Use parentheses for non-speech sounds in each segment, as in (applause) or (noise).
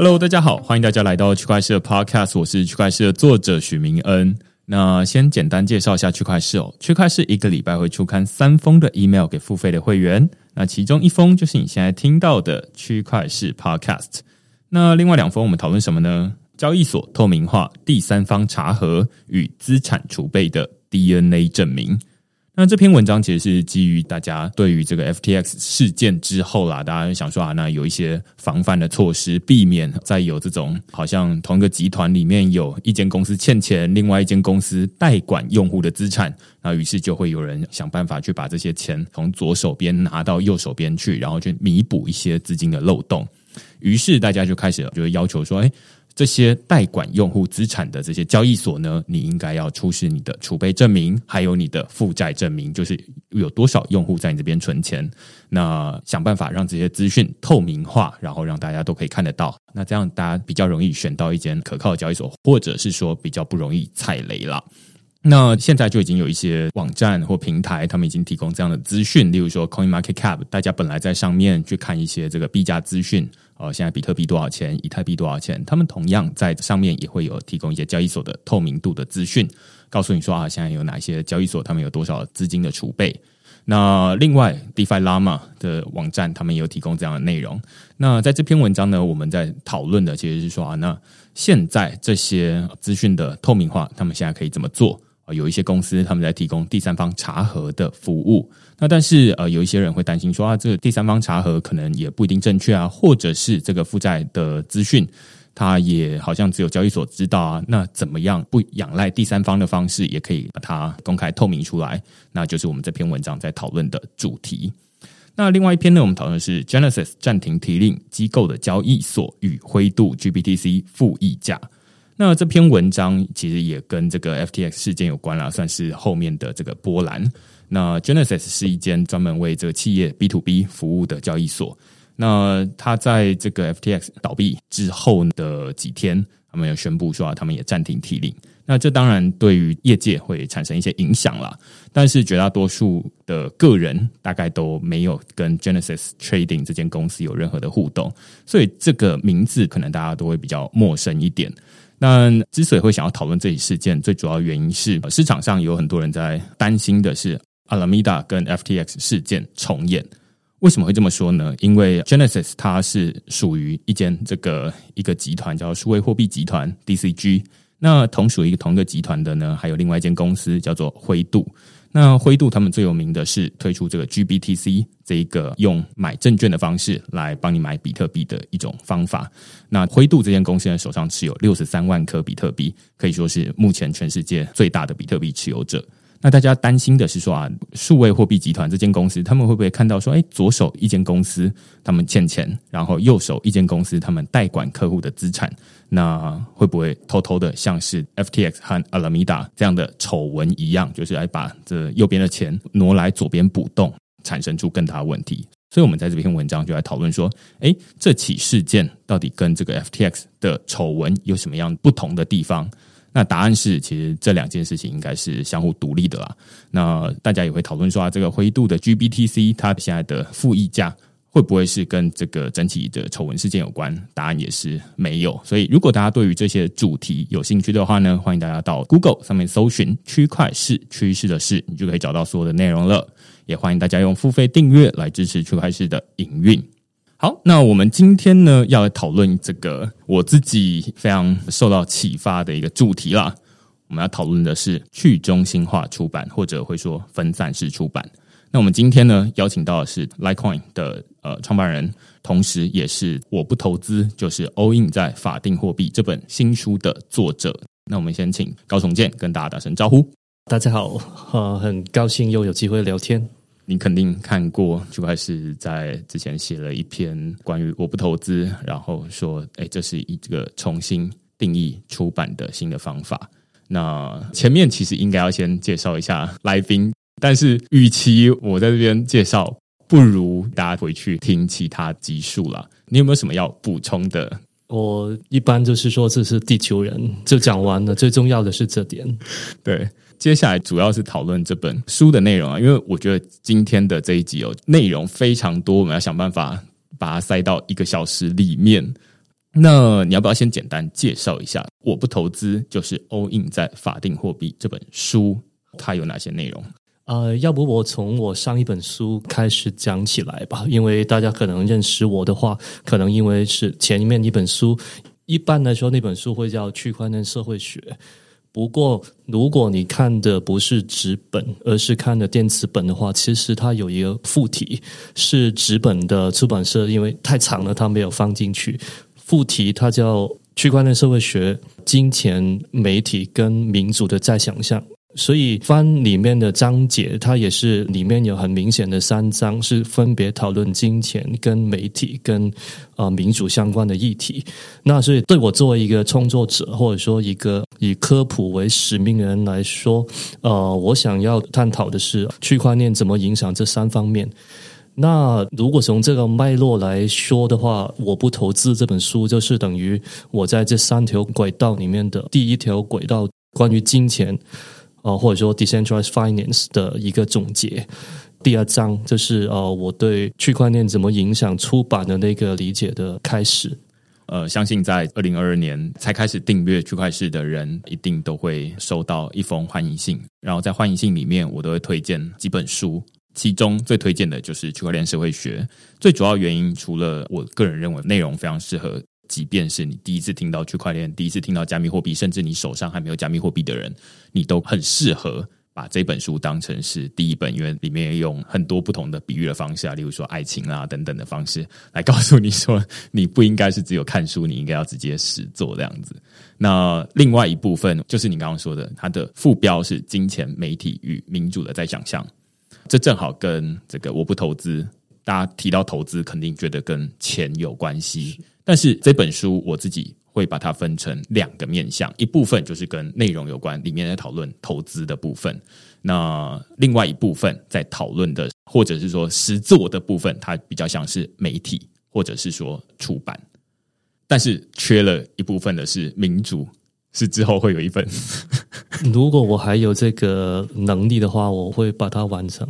Hello，大家好，欢迎大家来到区块链的 Podcast，我是区块链的作者许明恩。那先简单介绍一下区块链哦，区块链一个礼拜会出刊三封的 email 给付费的会员，那其中一封就是你现在听到的区块链 Podcast，那另外两封我们讨论什么呢？交易所透明化、第三方查核与资产储备的 DNA 证明。那这篇文章其实是基于大家对于这个 FTX 事件之后啦，大家想说啊，那有一些防范的措施，避免再有这种好像同一个集团里面有一间公司欠钱，另外一间公司代管用户的资产，那于是就会有人想办法去把这些钱从左手边拿到右手边去，然后去弥补一些资金的漏洞。于是大家就开始就会要求说，哎。这些代管用户资产的这些交易所呢，你应该要出示你的储备证明，还有你的负债证明，就是有多少用户在你这边存钱。那想办法让这些资讯透明化，然后让大家都可以看得到。那这样大家比较容易选到一间可靠的交易所，或者是说比较不容易踩雷了。那现在就已经有一些网站或平台，他们已经提供这样的资讯，例如说 Coin Market Cap，大家本来在上面去看一些这个币价资讯。哦，现在比特币多少钱？以太币多少钱？他们同样在上面也会有提供一些交易所的透明度的资讯，告诉你说啊，现在有哪些交易所，他们有多少资金的储备。那另外，DeFi Llama 的网站，他们也有提供这样的内容。那在这篇文章呢，我们在讨论的其实是说啊，那现在这些资讯的透明化，他们现在可以怎么做？有一些公司他们在提供第三方查核的服务，那但是呃有一些人会担心说啊，这个第三方查核可能也不一定正确啊，或者是这个负债的资讯，它也好像只有交易所知道啊，那怎么样不仰赖第三方的方式，也可以把它公开透明出来？那就是我们这篇文章在讨论的主题。那另外一篇呢，我们讨论是 Genesis 暂停提令机构的交易所与灰度 GBTC 负溢价。那这篇文章其实也跟这个 FTX 事件有关啦，算是后面的这个波澜。那 Genesis 是一间专门为这个企业 B to B 服务的交易所。那他在这个 FTX 倒闭之后的几天，他们有宣布说，他们也暂停提领。那这当然对于业界会产生一些影响啦，但是绝大多数的个人大概都没有跟 Genesis Trading 这间公司有任何的互动，所以这个名字可能大家都会比较陌生一点。那之所以会想要讨论这一事件，最主要原因是市场上有很多人在担心的是 Alameda 跟 FTX 事件重演。为什么会这么说呢？因为 Genesis 它是属于一间这个一个集团叫数位货币集团 DCG。那同属于同一个集团的呢，还有另外一间公司叫做灰度。那灰度他们最有名的是推出这个 GBTC 这一个用买证券的方式来帮你买比特币的一种方法。那灰度这间公司呢，手上持有六十三万颗比特币，可以说是目前全世界最大的比特币持有者。那大家担心的是说啊，数位货币集团这间公司，他们会不会看到说，哎，左手一间公司他们欠钱，然后右手一间公司他们代管客户的资产，那会不会偷偷的像是 FTX 和 Alameda 这样的丑闻一样，就是来把这右边的钱挪来左边补洞，产生出更大的问题？所以，我们在这篇文章就来讨论说，哎，这起事件到底跟这个 FTX 的丑闻有什么样不同的地方？那答案是，其实这两件事情应该是相互独立的啦。那大家也会讨论说，啊，这个灰度的 GBTC 它现在的负溢价会不会是跟这个整体的丑闻事件有关？答案也是没有。所以，如果大家对于这些主题有兴趣的话呢，欢迎大家到 Google 上面搜寻“区块市趋势的事”，你就可以找到所有的内容了。也欢迎大家用付费订阅来支持区块市的营运。好，那我们今天呢要来讨论这个我自己非常受到启发的一个主题啦。我们要讨论的是去中心化出版，或者会说分散式出版。那我们今天呢邀请到的是 Litecoin 的呃创办人，同时也是我不投资就是 All In 在法定货币这本新书的作者。那我们先请高崇建跟大家打声招呼。大家好，呃，很高兴又有机会聊天。你肯定看过，就开始在之前写了一篇关于我不投资，然后说，哎，这是一个重新定义出版的新的方法。那前面其实应该要先介绍一下来宾，(laughs) 但是与其我在这边介绍，不如大家回去听其他集数了。你有没有什么要补充的？我一般就是说这是地球人，就讲完了。最重要的是这点，对。接下来主要是讨论这本书的内容啊，因为我觉得今天的这一集哦，内容非常多，我们要想办法把它塞到一个小时里面。那你要不要先简单介绍一下《我不投资就是 all in 在法定货币》这本书，它有哪些内容？呃，要不我从我上一本书开始讲起来吧，因为大家可能认识我的话，可能因为是前面一本书，一般来说那本书会叫《区块链社会学》。不过，如果你看的不是纸本，而是看的电子本的话，其实它有一个附题是纸本的出版社，因为太长了，它没有放进去。附题它叫《区块链社会学：金钱、媒体跟民主的再想象》。所以翻里面的章节，它也是里面有很明显的三章，是分别讨论金钱、跟媒体、跟啊民主相关的议题。那所以对我作为一个创作者，或者说一个以科普为使命的人来说，呃，我想要探讨的是区块链怎么影响这三方面。那如果从这个脉络来说的话，我不投资这本书，就是等于我在这三条轨道里面的第一条轨道，关于金钱。呃，或者说 decentralized finance 的一个总结。第二章就是呃，我对区块链怎么影响出版的那个理解的开始。呃，相信在二零二二年才开始订阅区块市的人，一定都会收到一封欢迎信。然后在欢迎信里面，我都会推荐几本书，其中最推荐的就是《区块链社会学》。最主要原因，除了我个人认为内容非常适合。即便是你第一次听到区块链，第一次听到加密货币，甚至你手上还没有加密货币的人，你都很适合把这本书当成是第一本，因为里面用很多不同的比喻的方式啊，例如说爱情啊等等的方式来告诉你说，你不应该是只有看书，你应该要直接实做这样子。那另外一部分就是你刚刚说的，它的副标是“金钱、媒体与民主的在想象”，这正好跟这个我不投资，大家提到投资肯定觉得跟钱有关系。但是这本书我自己会把它分成两个面向，一部分就是跟内容有关，里面在讨论投资的部分；那另外一部分在讨论的，或者是说实作的部分，它比较像是媒体或者是说出版，但是缺了一部分的是民主。是之后会有一份。(laughs) 如果我还有这个能力的话，我会把它完成。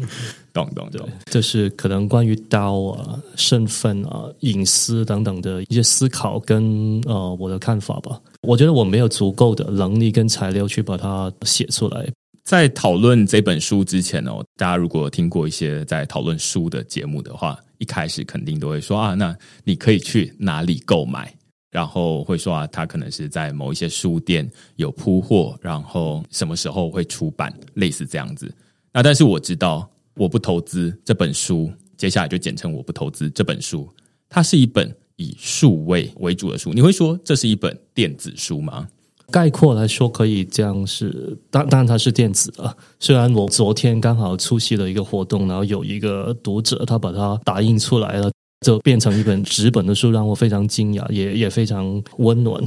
懂懂懂，这是可能关于刀啊、身份啊、隐私等等的一些思考跟呃我的看法吧。我觉得我没有足够的能力跟材料去把它写出来。在讨论这本书之前哦，大家如果听过一些在讨论书的节目的话，一开始肯定都会说啊，那你可以去哪里购买？然后会说啊，他可能是在某一些书店有铺货，然后什么时候会出版，类似这样子。那但是我知道，我不投资这本书，接下来就简称我不投资这本书。它是一本以数位为主的书。你会说这是一本电子书吗？概括来说，可以这样是，当当然它是电子的。虽然我昨天刚好出席了一个活动，然后有一个读者他把它打印出来了。就变成一本纸本的书，让我非常惊讶，也也非常温暖。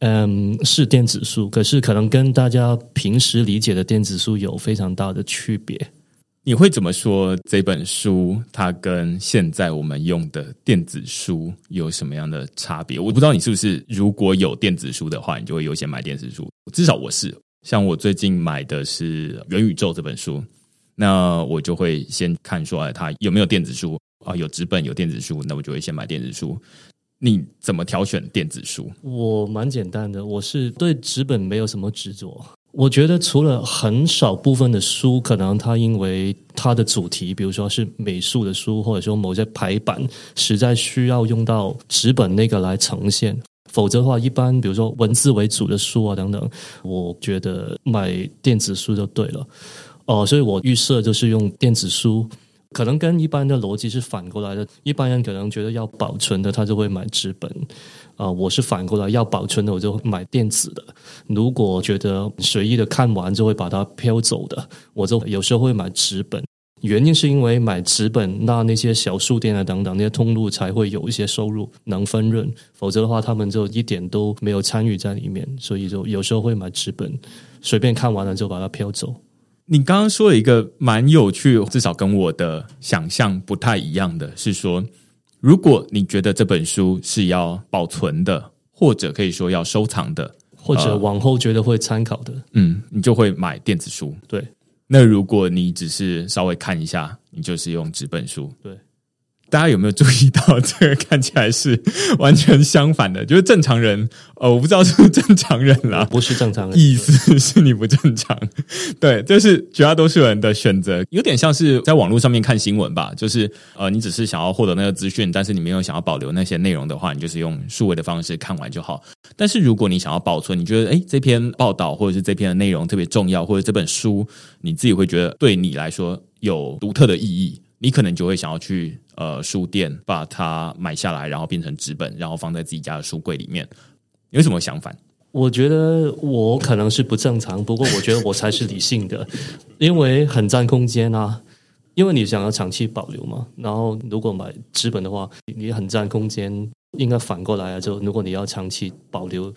嗯，是电子书，可是可能跟大家平时理解的电子书有非常大的区别。你会怎么说这本书？它跟现在我们用的电子书有什么样的差别？我不知道你是不是如果有电子书的话，你就会优先买电子书。至少我是，像我最近买的是《元宇宙》这本书，那我就会先看说，哎，它有没有电子书。啊，有纸本有电子书，那我就会先买电子书。你怎么挑选电子书？我蛮简单的，我是对纸本没有什么执着。我觉得除了很少部分的书，可能它因为它的主题，比如说是美术的书，或者说某些排版，实在需要用到纸本那个来呈现。否则的话，一般比如说文字为主的书啊等等，我觉得买电子书就对了。哦，所以我预设就是用电子书。可能跟一般的逻辑是反过来的，一般人可能觉得要保存的，他就会买纸本，啊，我是反过来要保存的，我就买电子的。如果觉得随意的看完就会把它飘走的，我就有时候会买纸本。原因是因为买纸本，那那些小书店啊等等那些通路才会有一些收入能分润，否则的话他们就一点都没有参与在里面，所以就有时候会买纸本，随便看完了就把它飘走。你刚刚说了一个蛮有趣，至少跟我的想象不太一样的是说，如果你觉得这本书是要保存的，或者可以说要收藏的，或者往后觉得会参考的，嗯，你就会买电子书。对，那如果你只是稍微看一下，你就是用纸本书。对，大家有没有注意到，这个看起来是完全相反的？就是正常人，呃，我不知道是不是正常人啦，不是正常人，意思是你不正常。(laughs) 对，这是绝大多数人的选择，有点像是在网络上面看新闻吧。就是呃，你只是想要获得那个资讯，但是你没有想要保留那些内容的话，你就是用数位的方式看完就好。但是如果你想要保存，你觉得诶这篇报道或者是这篇的内容特别重要，或者这本书你自己会觉得对你来说有独特的意义。你可能就会想要去呃书店把它买下来，然后变成纸本，然后放在自己家的书柜里面。有什么想法？我觉得我可能是不正常，不过我觉得我才是理性的，因为很占空间啊。因为你想要长期保留嘛，然后如果买纸本的话，你很占空间。应该反过来啊，就如果你要长期保留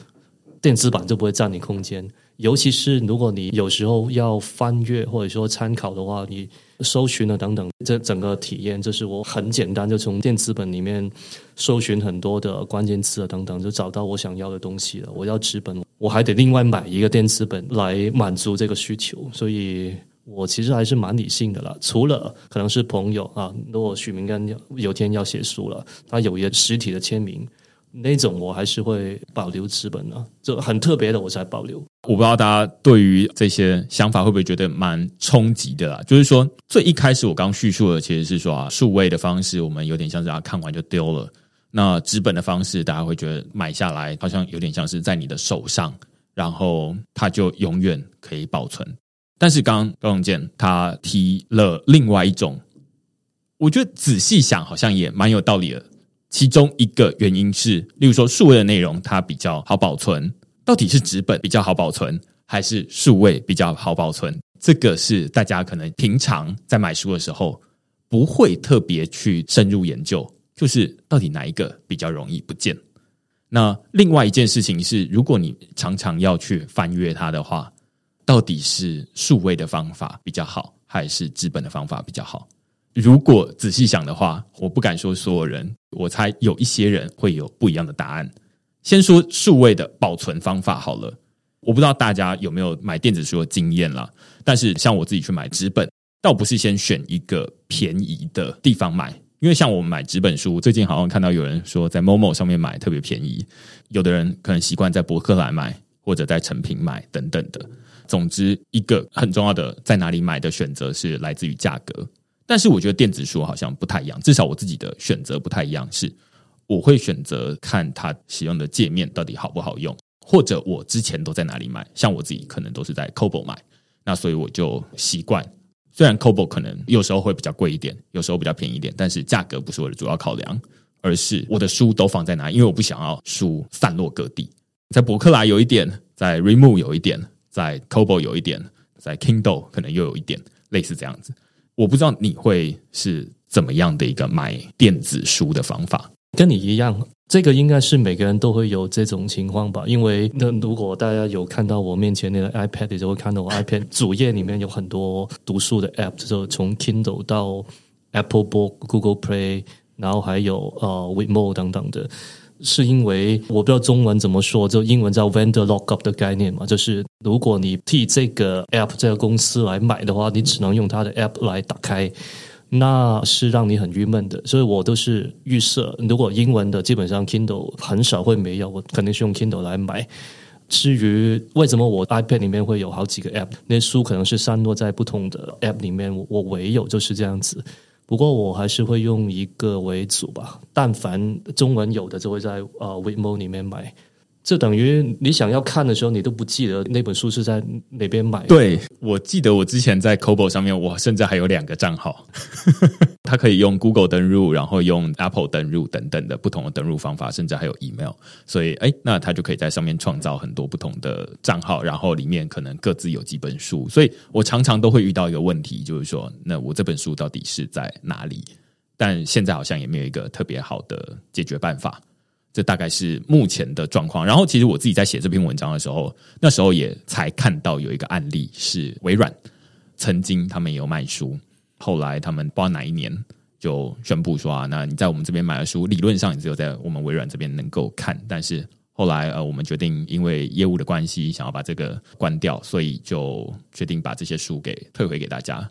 电子版，就不会占你空间。尤其是如果你有时候要翻阅或者说参考的话，你。搜寻了等等，这整个体验就是我很简单，就从电子本里面搜寻很多的关键词啊等等，就找到我想要的东西了。我要纸本，我还得另外买一个电子本来满足这个需求，所以我其实还是蛮理性的啦。除了可能是朋友啊，如果许明根有天要写书了，他有一个实体的签名。那种我还是会保留资本的，就很特别的我才保留。我不知道大家对于这些想法会不会觉得蛮冲击的啦？就是说，最一开始我刚叙述的其实是说啊，数位的方式我们有点像是啊看完就丢了，那纸本的方式大家会觉得买下来好像有点像是在你的手上，然后它就永远可以保存。但是刚刚高永健他提了另外一种，我觉得仔细想好像也蛮有道理的。其中一个原因是，例如说数位的内容它比较好保存，到底是纸本比较好保存，还是数位比较好保存？这个是大家可能平常在买书的时候不会特别去深入研究，就是到底哪一个比较容易不见？那另外一件事情是，如果你常常要去翻阅它的话，到底是数位的方法比较好，还是纸本的方法比较好？如果仔细想的话，我不敢说所有人，我猜有一些人会有不一样的答案。先说数位的保存方法好了，我不知道大家有没有买电子书的经验啦。但是像我自己去买纸本，倒不是先选一个便宜的地方买，因为像我们买纸本书，最近好像看到有人说在某某上面买特别便宜，有的人可能习惯在博客来买或者在成品买等等的。总之，一个很重要的在哪里买的选择是来自于价格。但是我觉得电子书好像不太一样，至少我自己的选择不太一样，是我会选择看它使用的界面到底好不好用，或者我之前都在哪里买。像我自己可能都是在 Kobo 买，那所以我就习惯。虽然 Kobo 可能有时候会比较贵一点，有时候比较便宜一点，但是价格不是我的主要考量，而是我的书都放在哪，因为我不想要书散落各地。在博客来有一点，在 Remove 有一点，在 Kobo 有一点，在 Kindle 可能又有一点，类似这样子。我不知道你会是怎么样的一个买电子书的方法，跟你一样，这个应该是每个人都会有这种情况吧？因为那如果大家有看到我面前那个 iPad，就会看到我 (laughs) iPad 主页里面有很多读书的 App，就从 Kindle 到 Apple Book、Google Play，然后还有呃 w i m o 等等的。是因为我不知道中文怎么说，就英文叫 vendor lockup 的概念嘛，就是如果你替这个 app 这个公司来买的话，你只能用它的 app 来打开，那是让你很郁闷的。所以我都是预设，如果英文的基本上 Kindle 很少会没有，我肯定是用 Kindle 来买。至于为什么我 iPad 里面会有好几个 app，那些书可能是散落在不同的 app 里面，我唯有就是这样子。不过我还是会用一个为主吧，但凡中文有的就会在呃 w i m o 里面买。这等于你想要看的时候，你都不记得那本书是在哪边买。对，我记得我之前在 Cobo 上面，我甚至还有两个账号，(laughs) 它可以用 Google 登入，然后用 Apple 登入等等的不同的登入方法，甚至还有 email。所以，哎，那他就可以在上面创造很多不同的账号，然后里面可能各自有几本书。所以我常常都会遇到一个问题，就是说，那我这本书到底是在哪里？但现在好像也没有一个特别好的解决办法。这大概是目前的状况。然后，其实我自己在写这篇文章的时候，那时候也才看到有一个案例是微软曾经他们也有卖书，后来他们不知道哪一年就宣布说啊，那你在我们这边买的书，理论上你只有在我们微软这边能够看。但是后来呃，我们决定因为业务的关系，想要把这个关掉，所以就决定把这些书给退回给大家。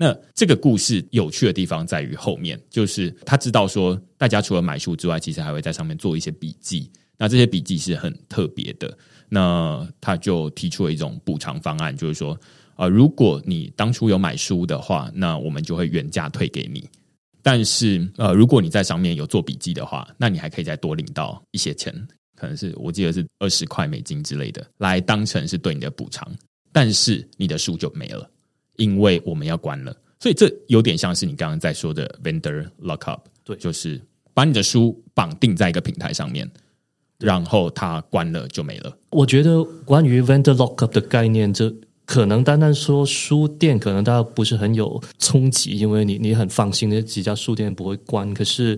那这个故事有趣的地方在于后面，就是他知道说，大家除了买书之外，其实还会在上面做一些笔记。那这些笔记是很特别的。那他就提出了一种补偿方案，就是说，呃，如果你当初有买书的话，那我们就会原价退给你。但是，呃，如果你在上面有做笔记的话，那你还可以再多领到一些钱，可能是我记得是二十块美金之类的，来当成是对你的补偿。但是你的书就没了，因为我们要关了。所以这有点像是你刚刚在说的 vendor lockup，对，就是把你的书绑定在一个平台上面，然后它关了就没了。我觉得关于 vendor lockup 的概念，这可能单单说书店，可能大家不是很有冲击，因为你你很放心那几家书店不会关。可是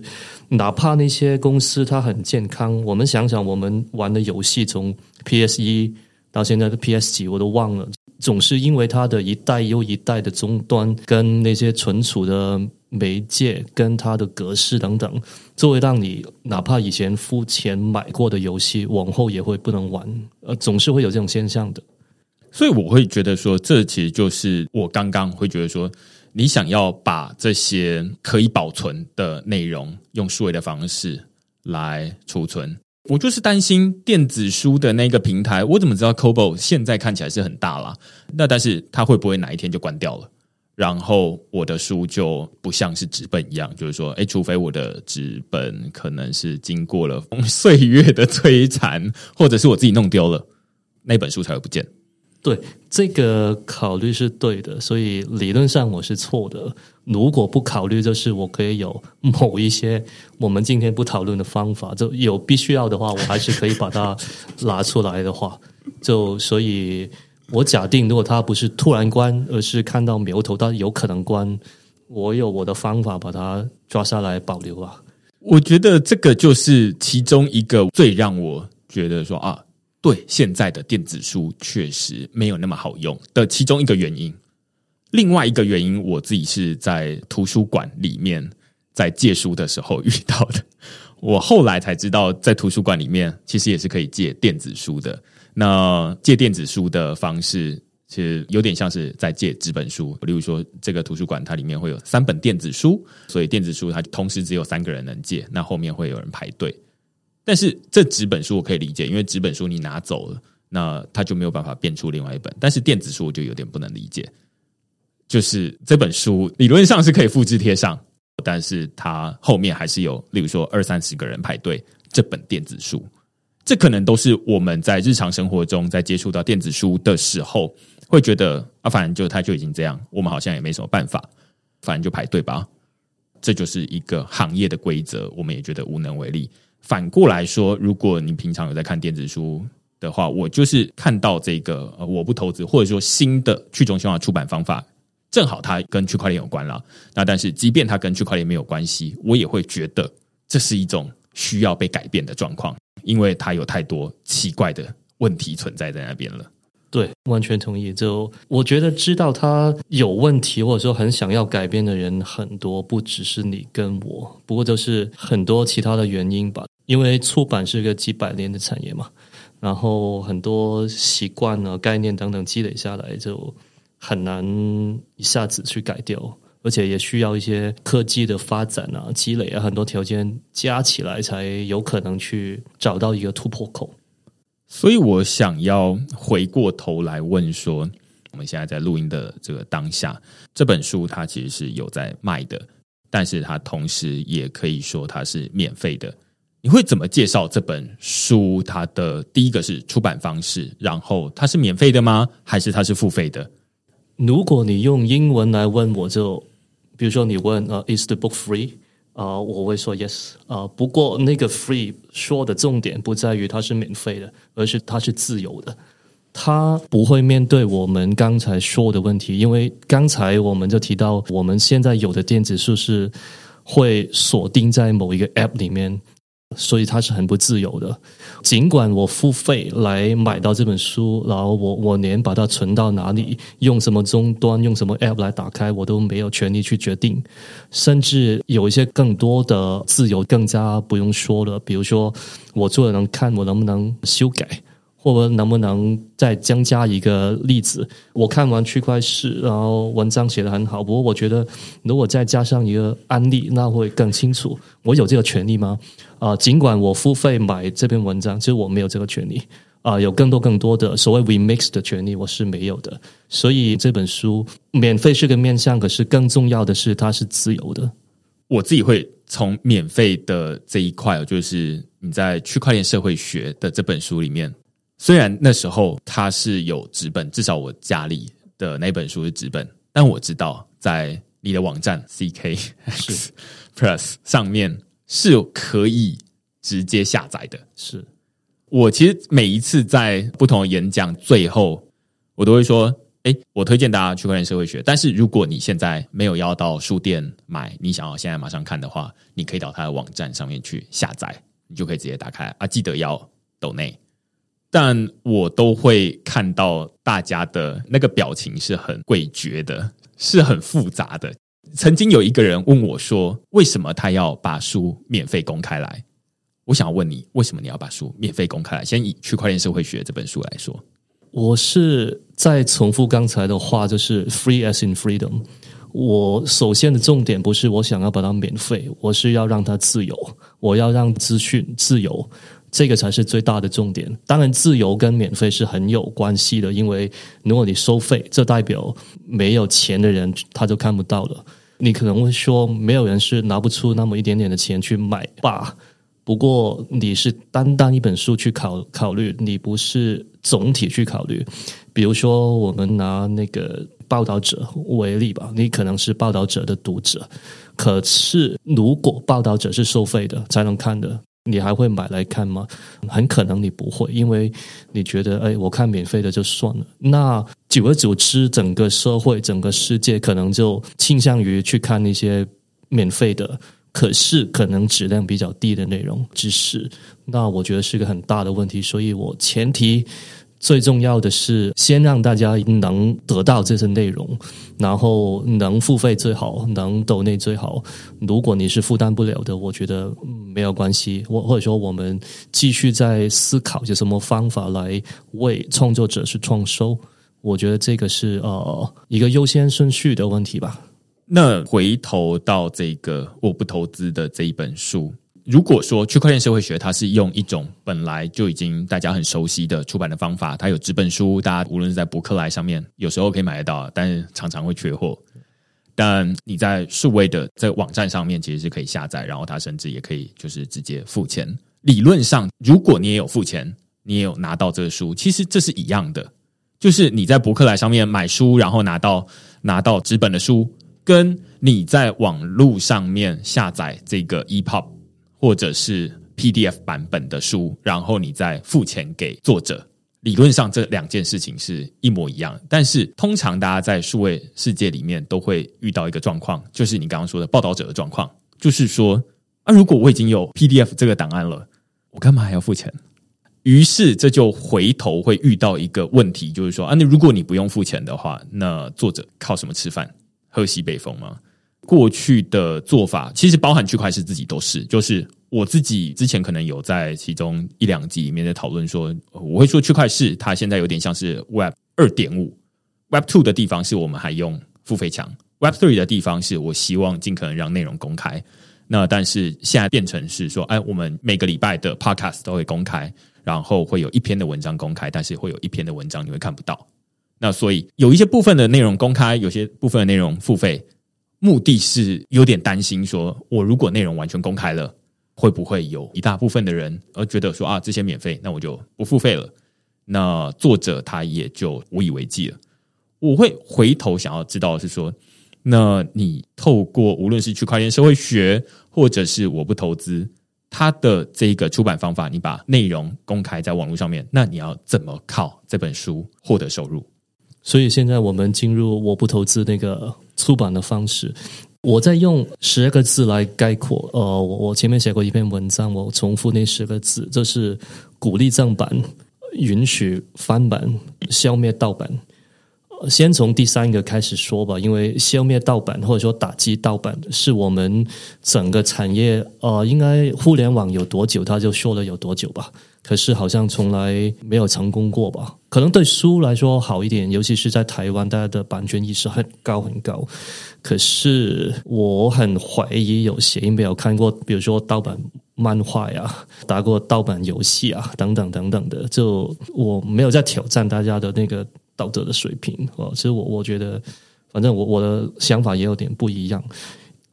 哪怕那些公司它很健康，我们想想，我们玩的游戏从 PS 一到现在的 PS 几，我都忘了。总是因为它的一代又一代的终端，跟那些存储的媒介，跟它的格式等等，作为让你哪怕以前付钱买过的游戏，往后也会不能玩。呃，总是会有这种现象的。所以我会觉得说，这其实就是我刚刚会觉得说，你想要把这些可以保存的内容用数位的方式来储存。我就是担心电子书的那个平台，我怎么知道 Kobo 现在看起来是很大了？那但是它会不会哪一天就关掉了？然后我的书就不像是纸本一样，就是说，哎，除非我的纸本可能是经过了岁月的摧残，或者是我自己弄丢了，那本书才会不见。对这个考虑是对的，所以理论上我是错的。如果不考虑，就是我可以有某一些我们今天不讨论的方法，就有必须要的话，我还是可以把它拿出来的话，(laughs) 就所以，我假定如果它不是突然关，而是看到苗头它有可能关，我有我的方法把它抓下来保留啊。我觉得这个就是其中一个最让我觉得说啊。对现在的电子书确实没有那么好用的其中一个原因，另外一个原因，我自己是在图书馆里面在借书的时候遇到的。我后来才知道，在图书馆里面其实也是可以借电子书的。那借电子书的方式，其实有点像是在借纸本书。例如说，这个图书馆它里面会有三本电子书，所以电子书它同时只有三个人能借，那后面会有人排队。但是这纸本书我可以理解，因为纸本书你拿走了，那它就没有办法变出另外一本。但是电子书我就有点不能理解，就是这本书理论上是可以复制贴上，但是它后面还是有，例如说二三十个人排队，这本电子书，这可能都是我们在日常生活中在接触到电子书的时候，会觉得啊，反正就它就已经这样，我们好像也没什么办法，反正就排队吧。这就是一个行业的规则，我们也觉得无能为力。反过来说，如果你平常有在看电子书的话，我就是看到这个呃，我不投资，或者说新的去中心化出版方法，正好它跟区块链有关了。那但是，即便它跟区块链没有关系，我也会觉得这是一种需要被改变的状况，因为它有太多奇怪的问题存在在那边了。对，完全同意。就我觉得，知道它有问题，或者说很想要改变的人很多，不只是你跟我，不过就是很多其他的原因吧。因为出版是个几百年的产业嘛，然后很多习惯啊、概念等等积累下来，就很难一下子去改掉，而且也需要一些科技的发展啊、积累啊，很多条件加起来，才有可能去找到一个突破口。所以我想要回过头来问说，我们现在在录音的这个当下，这本书它其实是有在卖的，但是它同时也可以说它是免费的。你会怎么介绍这本书？它的第一个是出版方式，然后它是免费的吗？还是它是付费的？如果你用英文来问我，就比如说你问呃，Is the book free？啊，我会说 yes 啊。不过那个 free 说的重点不在于它是免费的，而是它是自由的。它不会面对我们刚才说的问题，因为刚才我们就提到，我们现在有的电子书是会锁定在某一个 app 里面。所以它是很不自由的。尽管我付费来买到这本书，然后我我连把它存到哪里、用什么终端、用什么 App 来打开，我都没有权利去决定。甚至有一些更多的自由，更加不用说了。比如说，我做的能看，我能不能修改，或者能不能再增加一个例子？我看完区块市，然后文章写的很好，不过我觉得如果再加上一个案例，那会更清楚。我有这个权利吗？啊，尽管我付费买这篇文章，其实我没有这个权利啊。有更多更多的所谓 remix 的权利，我是没有的。所以这本书免费是个面向，可是更重要的是它是自由的。我自己会从免费的这一块，就是你在区块链社会学的这本书里面。虽然那时候它是有纸本，至少我家里的那本书是纸本，但我知道在你的网站 CK (laughs) 是 Plus 上面是可以直接下载的。是我其实每一次在不同的演讲最后，我都会说：“哎，我推荐大家区块链社会学。但是如果你现在没有要到书店买，你想要现在马上看的话，你可以到他的网站上面去下载，你就可以直接打开啊。记得要抖内。”但我都会看到大家的那个表情是很诡谲的，是很复杂的。曾经有一个人问我说：“为什么他要把书免费公开来？”我想问你，为什么你要把书免费公开来？先以《区块链社会学》这本书来说，我是在重复刚才的话，就是 “free as in freedom”。我首先的重点不是我想要把它免费，我是要让它自由，我要让资讯自由。这个才是最大的重点。当然，自由跟免费是很有关系的，因为如果你收费，这代表没有钱的人他就看不到了。你可能会说，没有人是拿不出那么一点点的钱去买吧？不过你是单单一本书去考考虑，你不是总体去考虑。比如说，我们拿那个报道者为例吧，你可能是报道者的读者，可是如果报道者是收费的才能看的。你还会买来看吗？很可能你不会，因为你觉得，哎，我看免费的就算了。那久而久之，整个社会、整个世界可能就倾向于去看那些免费的，可是可能质量比较低的内容知识。那我觉得是个很大的问题，所以我前提。最重要的是，先让大家能得到这些内容，然后能付费最好，能抖内最好。如果你是负担不了的，我觉得没有关系。我或者说，我们继续在思考有什么方法来为创作者是创收。我觉得这个是呃一个优先顺序的问题吧。那回头到这个我不投资的这一本书。如果说区块链社会学，它是用一种本来就已经大家很熟悉的出版的方法，它有纸本书，大家无论是在博客来上面，有时候可以买得到，但是常常会缺货。但你在数位的在网站上面，其实是可以下载，然后它甚至也可以就是直接付钱。理论上，如果你也有付钱，你也有拿到这个书，其实这是一样的，就是你在博客来上面买书，然后拿到拿到纸本的书，跟你在网络上面下载这个 EPUB。或者是 PDF 版本的书，然后你再付钱给作者，理论上这两件事情是一模一样。但是通常大家在数位世界里面都会遇到一个状况，就是你刚刚说的报道者的状况，就是说啊，如果我已经有 PDF 这个档案了，我干嘛还要付钱？于是这就回头会遇到一个问题，就是说啊，那如果你不用付钱的话，那作者靠什么吃饭？喝西北风吗？过去的做法其实包含区块链自己都是，就是我自己之前可能有在其中一两集里面在讨论说，我会说区块链它现在有点像是 Web 二点五，Web Two 的地方是我们还用付费墙，Web Three 的地方是我希望尽可能让内容公开。那但是现在变成是说，哎，我们每个礼拜的 Podcast 都会公开，然后会有一篇的文章公开，但是会有一篇的文章你会看不到。那所以有一些部分的内容公开，有些部分的内容付费。目的是有点担心，说我如果内容完全公开了，会不会有一大部分的人而觉得说啊，这些免费，那我就不付费了。那作者他也就无以为继了。我会回头想要知道是说，那你透过无论是区块链社会学，或者是我不投资，它的这个出版方法，你把内容公开在网络上面，那你要怎么靠这本书获得收入？所以现在我们进入我不投资那个。出版的方式，我在用十二个字来概括。呃，我我前面写过一篇文章，我重复那十个字，就是鼓励正版，允许翻版，消灭盗版。先从第三个开始说吧，因为消灭盗版或者说打击盗版是我们整个产业呃，应该互联网有多久，他就说了有多久吧。可是好像从来没有成功过吧？可能对书来说好一点，尤其是在台湾，大家的版权意识很高很高。可是我很怀疑有谁没有看过，比如说盗版漫画呀，打过盗版游戏啊，等等等等的。就我没有在挑战大家的那个道德的水平哦。其实我我觉得，反正我我的想法也有点不一样。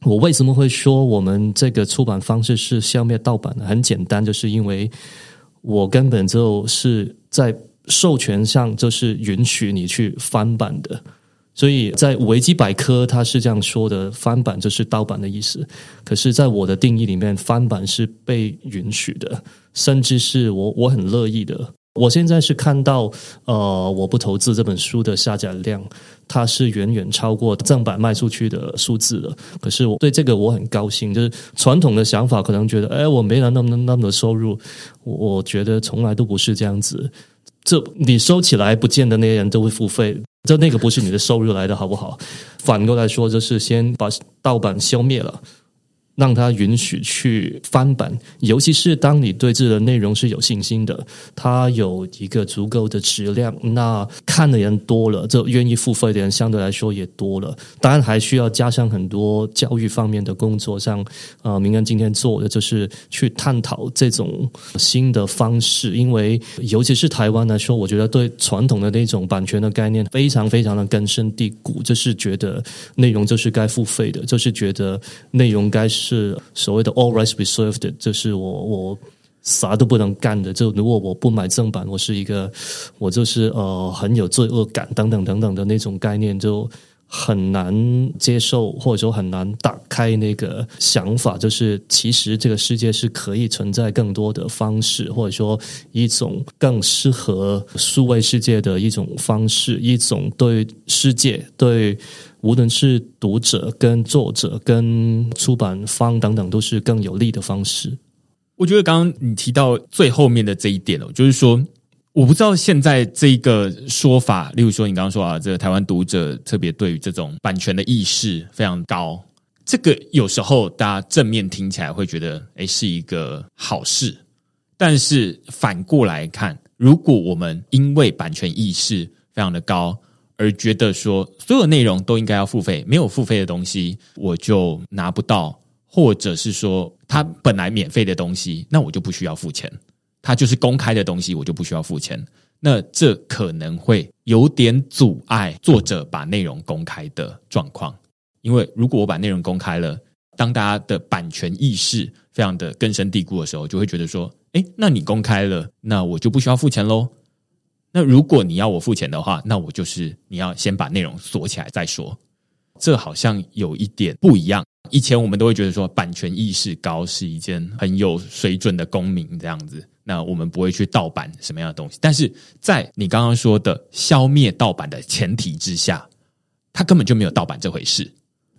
我为什么会说我们这个出版方式是消灭盗版呢？很简单，就是因为。我根本就是在授权上就是允许你去翻版的，所以在维基百科它是这样说的：翻版就是盗版的意思。可是，在我的定义里面，翻版是被允许的，甚至是我我很乐意的。我现在是看到，呃，我不投资这本书的下载量，它是远远超过正版卖出去的数字的。可是我对这个我很高兴，就是传统的想法可能觉得，哎，我没了那么那么多收入，我觉得从来都不是这样子。这你收起来，不见得那些人都会付费，这那个不是你的收入来的，好不好？反过来说，就是先把盗版消灭了。让他允许去翻版，尤其是当你对自己的内容是有信心的，它有一个足够的质量，那看的人多了，就愿意付费的人相对来说也多了。当然还需要加上很多教育方面的工作，像呃，明恩今天做的就是去探讨这种新的方式，因为尤其是台湾来说，我觉得对传统的那种版权的概念非常非常的根深蒂固，就是觉得内容就是该付费的，就是觉得内容该是。是所谓的 all rights reserved，就是我我啥都不能干的。就如果我不买正版，我是一个我就是呃很有罪恶感等等等等的那种概念，就很难接受，或者说很难打开那个想法。就是其实这个世界是可以存在更多的方式，或者说一种更适合数位世界的一种方式，一种对世界对。无论是读者、跟作者、跟出版方等等，都是更有利的方式。我觉得刚刚你提到最后面的这一点哦，就是说，我不知道现在这一个说法，例如说你刚刚说啊，这个台湾读者特别对于这种版权的意识非常高，这个有时候大家正面听起来会觉得，哎，是一个好事。但是反过来看，如果我们因为版权意识非常的高，而觉得说所有内容都应该要付费，没有付费的东西我就拿不到，或者是说它本来免费的东西，那我就不需要付钱。它就是公开的东西，我就不需要付钱。那这可能会有点阻碍作者把内容公开的状况，因为如果我把内容公开了，当大家的版权意识非常的根深蒂固的时候，就会觉得说，哎，那你公开了，那我就不需要付钱喽。那如果你要我付钱的话，那我就是你要先把内容锁起来再说。这好像有一点不一样。以前我们都会觉得说，版权意识高是一件很有水准的公民这样子。那我们不会去盗版什么样的东西。但是在你刚刚说的消灭盗版的前提之下，它根本就没有盗版这回事。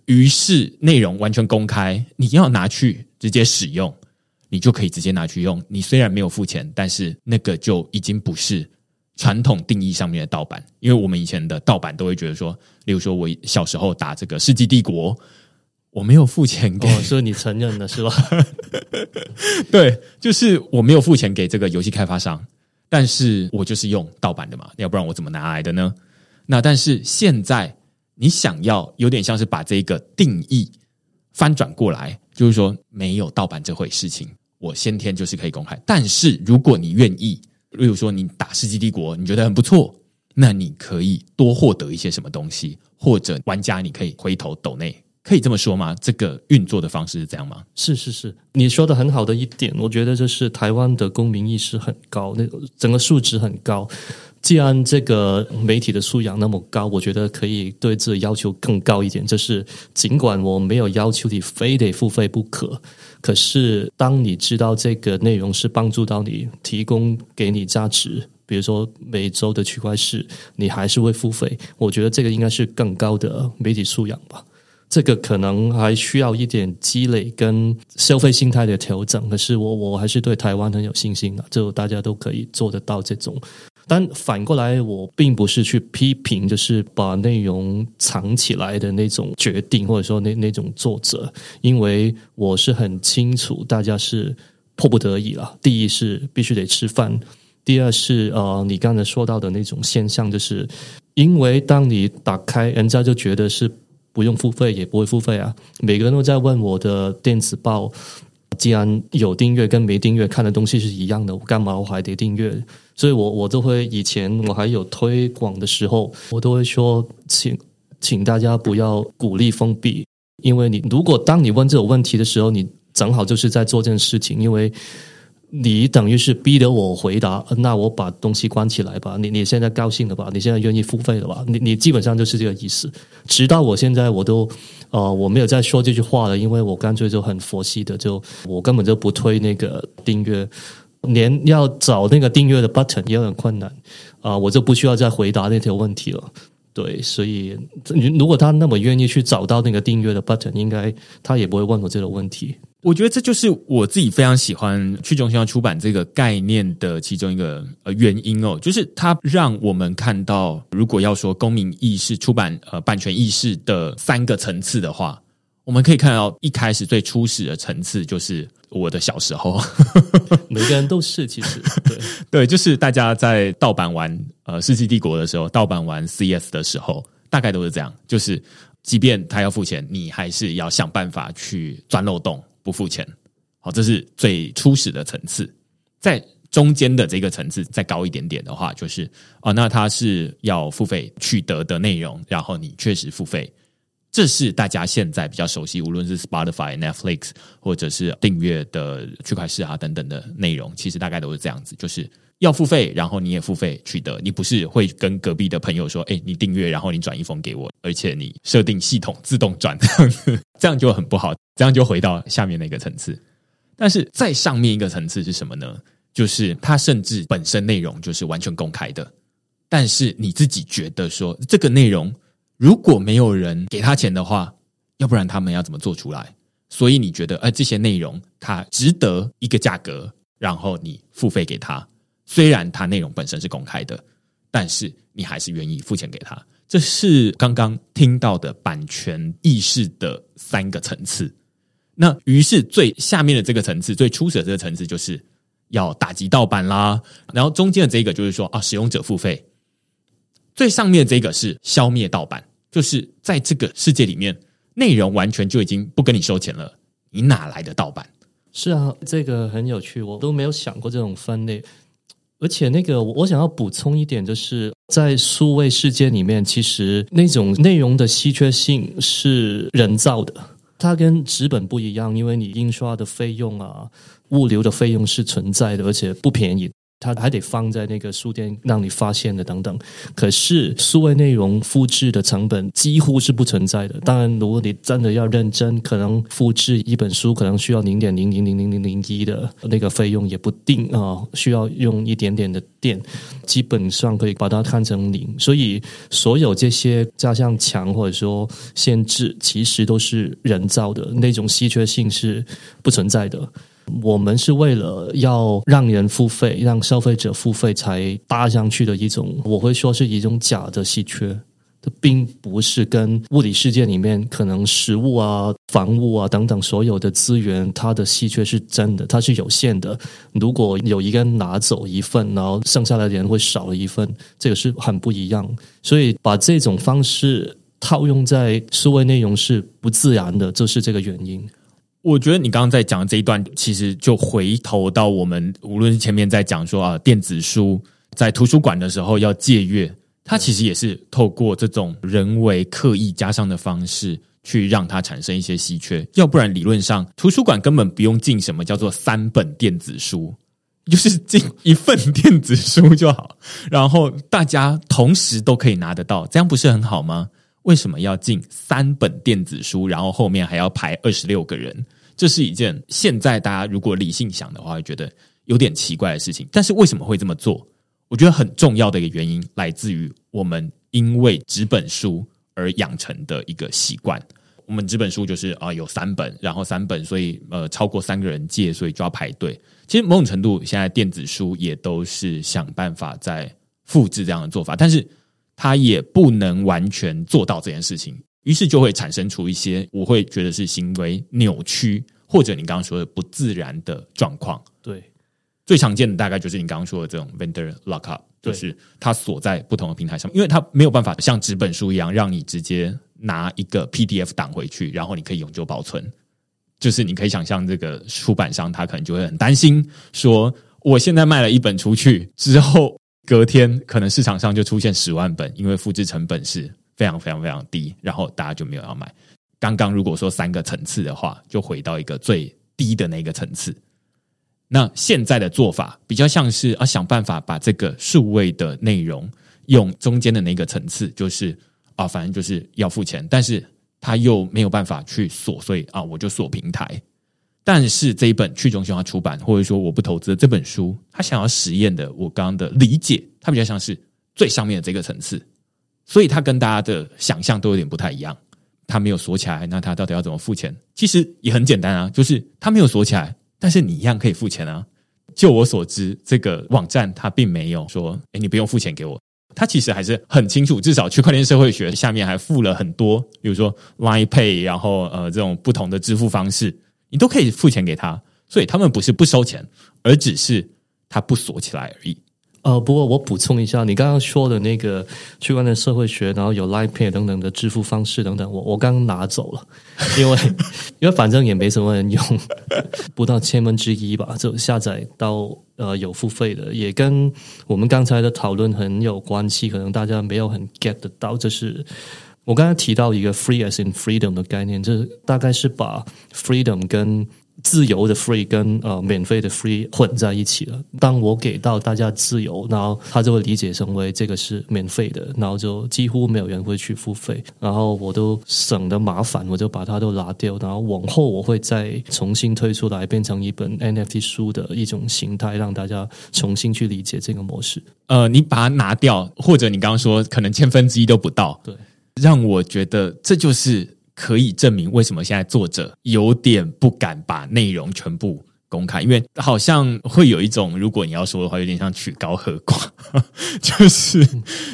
于是内容完全公开，你要拿去直接使用，你就可以直接拿去用。你虽然没有付钱，但是那个就已经不是。传统定义上面的盗版，因为我们以前的盗版都会觉得说，例如说我小时候打这个《世纪帝国》，我没有付钱给，所以你承认了是吧？(laughs) 对，就是我没有付钱给这个游戏开发商，但是我就是用盗版的嘛，要不然我怎么拿来的呢？那但是现在你想要有点像是把这个定义翻转过来，就是说没有盗版这回事情，我先天就是可以公开，但是如果你愿意。例如说，你打《世纪帝国》，你觉得很不错，那你可以多获得一些什么东西，或者玩家你可以回头抖内，可以这么说吗？这个运作的方式是这样吗？是是是，你说的很好的一点，我觉得就是台湾的公民意识很高，那个整个素质很高。既然这个媒体的素养那么高，我觉得可以对自己要求更高一点。就是尽管我没有要求你非得付费不可。可是，当你知道这个内容是帮助到你、提供给你价值，比如说每周的区块市，你还是会付费。我觉得这个应该是更高的媒体素养吧。这个可能还需要一点积累跟消费心态的调整。可是，我我还是对台湾很有信心的，就大家都可以做得到这种。但反过来，我并不是去批评，就是把内容藏起来的那种决定，或者说那那种作者，因为我是很清楚，大家是迫不得已了。第一是必须得吃饭，第二是呃，你刚才说到的那种现象，就是因为当你打开，人家就觉得是不用付费也不会付费啊。每个人都在问我的电子报。既然有订阅跟没订阅看的东西是一样的，我干嘛我还得订阅？所以我我都会以前我还有推广的时候，我都会说，请请大家不要鼓励封闭，因为你如果当你问这种问题的时候，你正好就是在做这件事情，因为。你等于是逼得我回答，那我把东西关起来吧。你你现在高兴了吧？你现在愿意付费了吧？你你基本上就是这个意思。直到我现在我都呃我没有再说这句话了，因为我干脆就很佛系的，就我根本就不推那个订阅，连要找那个订阅的 button 也很困难啊，我就不需要再回答那条问题了。对，所以如果他那么愿意去找到那个订阅的 button，应该他也不会问我这个问题。我觉得这就是我自己非常喜欢去中心化出版这个概念的其中一个呃原因哦，就是它让我们看到，如果要说公民意识、出版呃版权意识的三个层次的话，我们可以看到一开始最初始的层次就是我的小时候，(laughs) 每个人都是其实对 (laughs) 对，就是大家在盗版玩呃《世纪帝国》的时候，盗版玩 CS 的时候，大概都是这样，就是即便他要付钱，你还是要想办法去钻漏洞。不付钱，好，这是最初始的层次。在中间的这个层次再高一点点的话，就是啊，那它是要付费取得的内容，然后你确实付费，这是大家现在比较熟悉，无论是 Spotify、Netflix 或者是订阅的区块市啊等等的内容，其实大概都是这样子，就是要付费，然后你也付费取得，你不是会跟隔壁的朋友说，哎，你订阅，然后你转一封给我，而且你设定系统自动转 (laughs) 这样，就很不好。这样就回到下面那个层次，但是在上面一个层次是什么呢？就是它甚至本身内容就是完全公开的，但是你自己觉得说这个内容如果没有人给他钱的话，要不然他们要怎么做出来？所以你觉得，哎，这些内容它值得一个价格，然后你付费给他，虽然它内容本身是公开的，但是你还是愿意付钱给他。这是刚刚听到的版权意识的三个层次。那于是最下面的这个层次，最初始的这个层次，就是要打击盗版啦。然后中间的这个就是说啊，使用者付费。最上面这个是消灭盗版，就是在这个世界里面，内容完全就已经不跟你收钱了，你哪来的盗版？是啊，这个很有趣，我都没有想过这种分类。而且那个，我想要补充一点，就是在数位世界里面，其实那种内容的稀缺性是人造的。它跟纸本不一样，因为你印刷的费用啊、物流的费用是存在的，而且不便宜。它还得放在那个书店让你发现的等等，可是数位内容复制的成本几乎是不存在的。当然，如果你真的要认真，可能复制一本书可能需要零点零零零零零零一的那个费用也不定啊，需要用一点点的电，基本上可以把它看成零。所以，所有这些加上墙或者说限制，其实都是人造的，那种稀缺性是不存在的。我们是为了要让人付费，让消费者付费才搭上去的一种，我会说是一种假的稀缺，它并不是跟物理世界里面可能食物啊、房屋啊等等所有的资源，它的稀缺是真的，它是有限的。如果有一个人拿走一份，然后剩下来的人会少了一份，这个是很不一样。所以把这种方式套用在数位内容是不自然的，就是这个原因。我觉得你刚刚在讲这一段，其实就回头到我们无论是前面在讲说啊，电子书在图书馆的时候要借阅，它其实也是透过这种人为刻意加上的方式，去让它产生一些稀缺。要不然理论上图书馆根本不用进什么叫做三本电子书，就是进一份 (laughs) 电子书就好，然后大家同时都可以拿得到，这样不是很好吗？为什么要进三本电子书，然后后面还要排二十六个人？这是一件现在大家如果理性想的话，会觉得有点奇怪的事情。但是为什么会这么做？我觉得很重要的一个原因来自于我们因为纸本书而养成的一个习惯。我们纸本书就是啊有三本，然后三本，所以呃超过三个人借，所以就要排队。其实某种程度，现在电子书也都是想办法在。复制这样的做法，但是它也不能完全做到这件事情，于是就会产生出一些我会觉得是行为扭曲，或者你刚刚说的不自然的状况。对，最常见的大概就是你刚刚说的这种 vendor lockup，就是它锁在不同的平台上，因为它没有办法像纸本书一样让你直接拿一个 PDF 档回去，然后你可以永久保存。就是你可以想象，这个出版商他可能就会很担心，说我现在卖了一本出去之后，隔天可能市场上就出现十万本，因为复制成本是非常非常非常低，然后大家就没有要买。刚刚如果说三个层次的话，就回到一个最低的那个层次。那现在的做法比较像是啊，想办法把这个数位的内容用中间的那个层次，就是啊，反正就是要付钱，但是。他又没有办法去锁，所以啊，我就锁平台。但是这一本去中心化出版，或者说我不投资这本书，他想要实验的，我刚刚的理解，它比较像是最上面的这个层次，所以它跟大家的想象都有点不太一样。它没有锁起来，那它到底要怎么付钱？其实也很简单啊，就是它没有锁起来，但是你一样可以付钱啊。就我所知，这个网站它并没有说，哎，你不用付钱给我。他其实还是很清楚，至少区块链社会学下面还附了很多，比如说 Line Pay，然后呃这种不同的支付方式，你都可以付钱给他，所以他们不是不收钱，而只是他不锁起来而已。呃，不过我补充一下，你刚刚说的那个区块链社会学，然后有 Line Pay 等等的支付方式等等，我我刚拿走了，因为 (laughs) 因为反正也没什么人用，不到千分之一吧，就下载到呃有付费的，也跟我们刚才的讨论很有关系，可能大家没有很 get 得到，就是我刚才提到一个 free as in freedom 的概念，这大概是把 freedom 跟自由的 free 跟呃免费的 free 混在一起了。当我给到大家自由，然后他就会理解成为这个是免费的，然后就几乎没有人会去付费。然后我都省得麻烦，我就把它都拿掉。然后往后我会再重新推出来，变成一本 NFT 书的一种形态，让大家重新去理解这个模式。呃，你把它拿掉，或者你刚刚说可能千分之一都不到，对，让我觉得这就是。可以证明为什么现在作者有点不敢把内容全部公开，因为好像会有一种，如果你要说的话，有点像曲高和寡，(laughs) 就是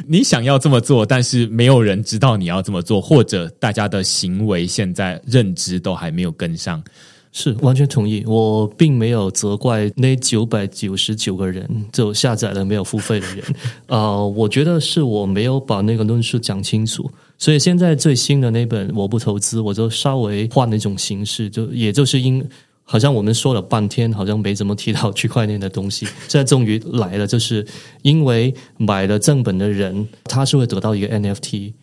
你想要这么做，但是没有人知道你要这么做，或者大家的行为现在认知都还没有跟上。是完全同意，我并没有责怪那九百九十九个人就下载了没有付费的人，呃，我觉得是我没有把那个论述讲清楚。所以现在最新的那本我不投资，我就稍微换了一种形式，就也就是因好像我们说了半天，好像没怎么提到区块链的东西，现在终于来了，就是因为买了正本的人，他是会得到一个 NFT，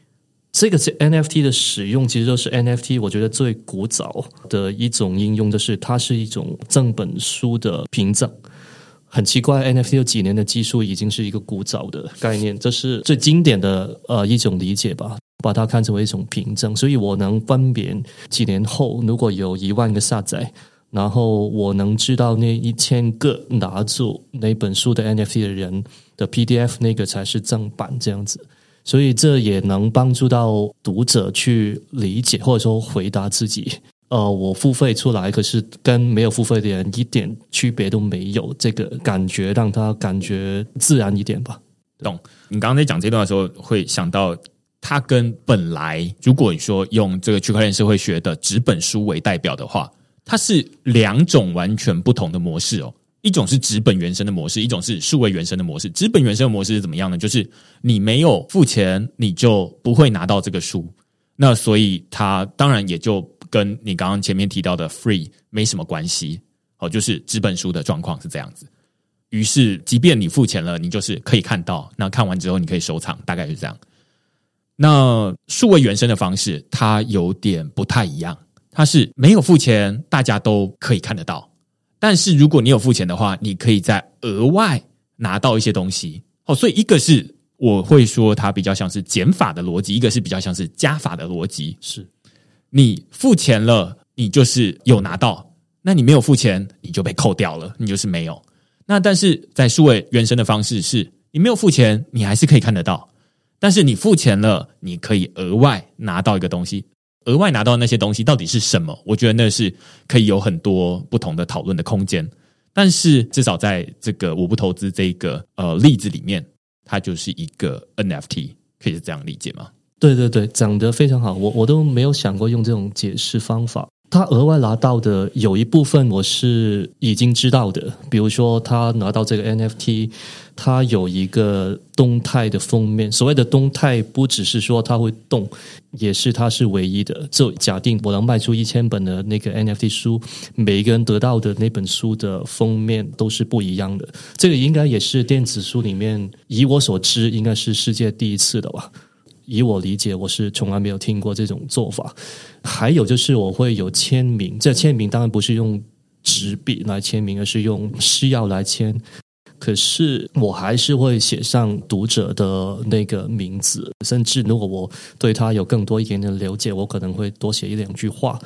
这个是 NFT 的使用，其实就是 NFT，我觉得最古早的一种应用，就是它是一种正本书的凭证。很奇怪，NFT 有几年的技术已经是一个古早的概念，这是最经典的呃一种理解吧。把它看成为一种凭证，所以我能分辨几年后如果有一万个下载，然后我能知道那一千个拿住那本书的 NFT 的人的 PDF 那个才是正版这样子，所以这也能帮助到读者去理解或者说回答自己。呃，我付费出来，可是跟没有付费的人一点区别都没有，这个感觉让他感觉自然一点吧。懂？你刚刚在讲这段的时候，会想到。它跟本来，如果你说用这个区块链社会学的纸本书为代表的话，它是两种完全不同的模式哦。一种是纸本原生的模式，一种是数位原生的模式。纸本原生的模式是怎么样呢？就是你没有付钱，你就不会拿到这个书。那所以它当然也就跟你刚刚前面提到的 free 没什么关系。哦，就是纸本书的状况是这样子。于是，即便你付钱了，你就是可以看到。那看完之后，你可以收藏，大概是这样。那数位原生的方式，它有点不太一样。它是没有付钱，大家都可以看得到。但是如果你有付钱的话，你可以在额外拿到一些东西。哦，所以一个是我会说它比较像是减法的逻辑，一个是比较像是加法的逻辑。是你付钱了，你就是有拿到；那你没有付钱，你就被扣掉了，你就是没有。那但是在数位原生的方式，是你没有付钱，你还是可以看得到。但是你付钱了，你可以额外拿到一个东西，额外拿到那些东西到底是什么？我觉得那是可以有很多不同的讨论的空间。但是至少在这个我不投资这个呃例子里面，它就是一个 NFT，可以是这样理解吗？对对对，讲得非常好，我我都没有想过用这种解释方法。他额外拿到的有一部分我是已经知道的，比如说他拿到这个 NFT，它有一个动态的封面。所谓的动态，不只是说它会动，也是它是唯一的。就假定我能卖出一千本的那个 NFT 书，每一个人得到的那本书的封面都是不一样的。这个应该也是电子书里面，以我所知，应该是世界第一次的吧。以我理解，我是从来没有听过这种做法。还有就是我会有签名，这签名当然不是用纸笔来签名，而是用诗药来签。可是我还是会写上读者的那个名字，甚至如果我对他有更多一点点了解，我可能会多写一两句话。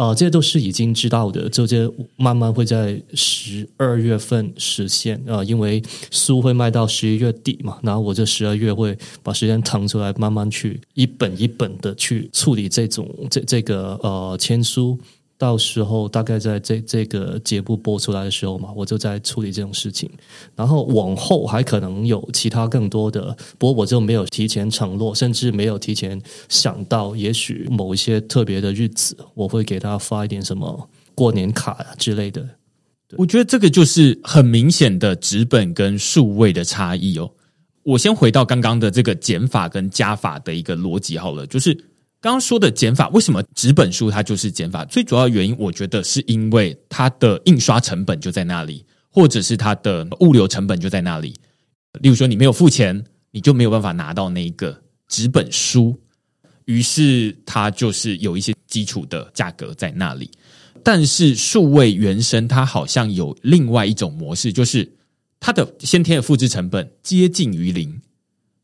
啊，这些都是已经知道的，这些慢慢会在十二月份实现啊，因为书会卖到十一月底嘛，然后我这十二月会把时间腾出来，慢慢去一本一本的去处理这种这这个呃签书。到时候大概在这这个节目播出来的时候嘛，我就在处理这种事情。然后往后还可能有其他更多的，不过我就没有提前承诺，甚至没有提前想到，也许某一些特别的日子，我会给他发一点什么过年卡之类的。我觉得这个就是很明显的纸本跟数位的差异哦。我先回到刚刚的这个减法跟加法的一个逻辑好了，就是。刚刚说的减法，为什么纸本书它就是减法？最主要原因，我觉得是因为它的印刷成本就在那里，或者是它的物流成本就在那里。例如说，你没有付钱，你就没有办法拿到那一个纸本书，于是它就是有一些基础的价格在那里。但是数位原生，它好像有另外一种模式，就是它的先天的复制成本接近于零，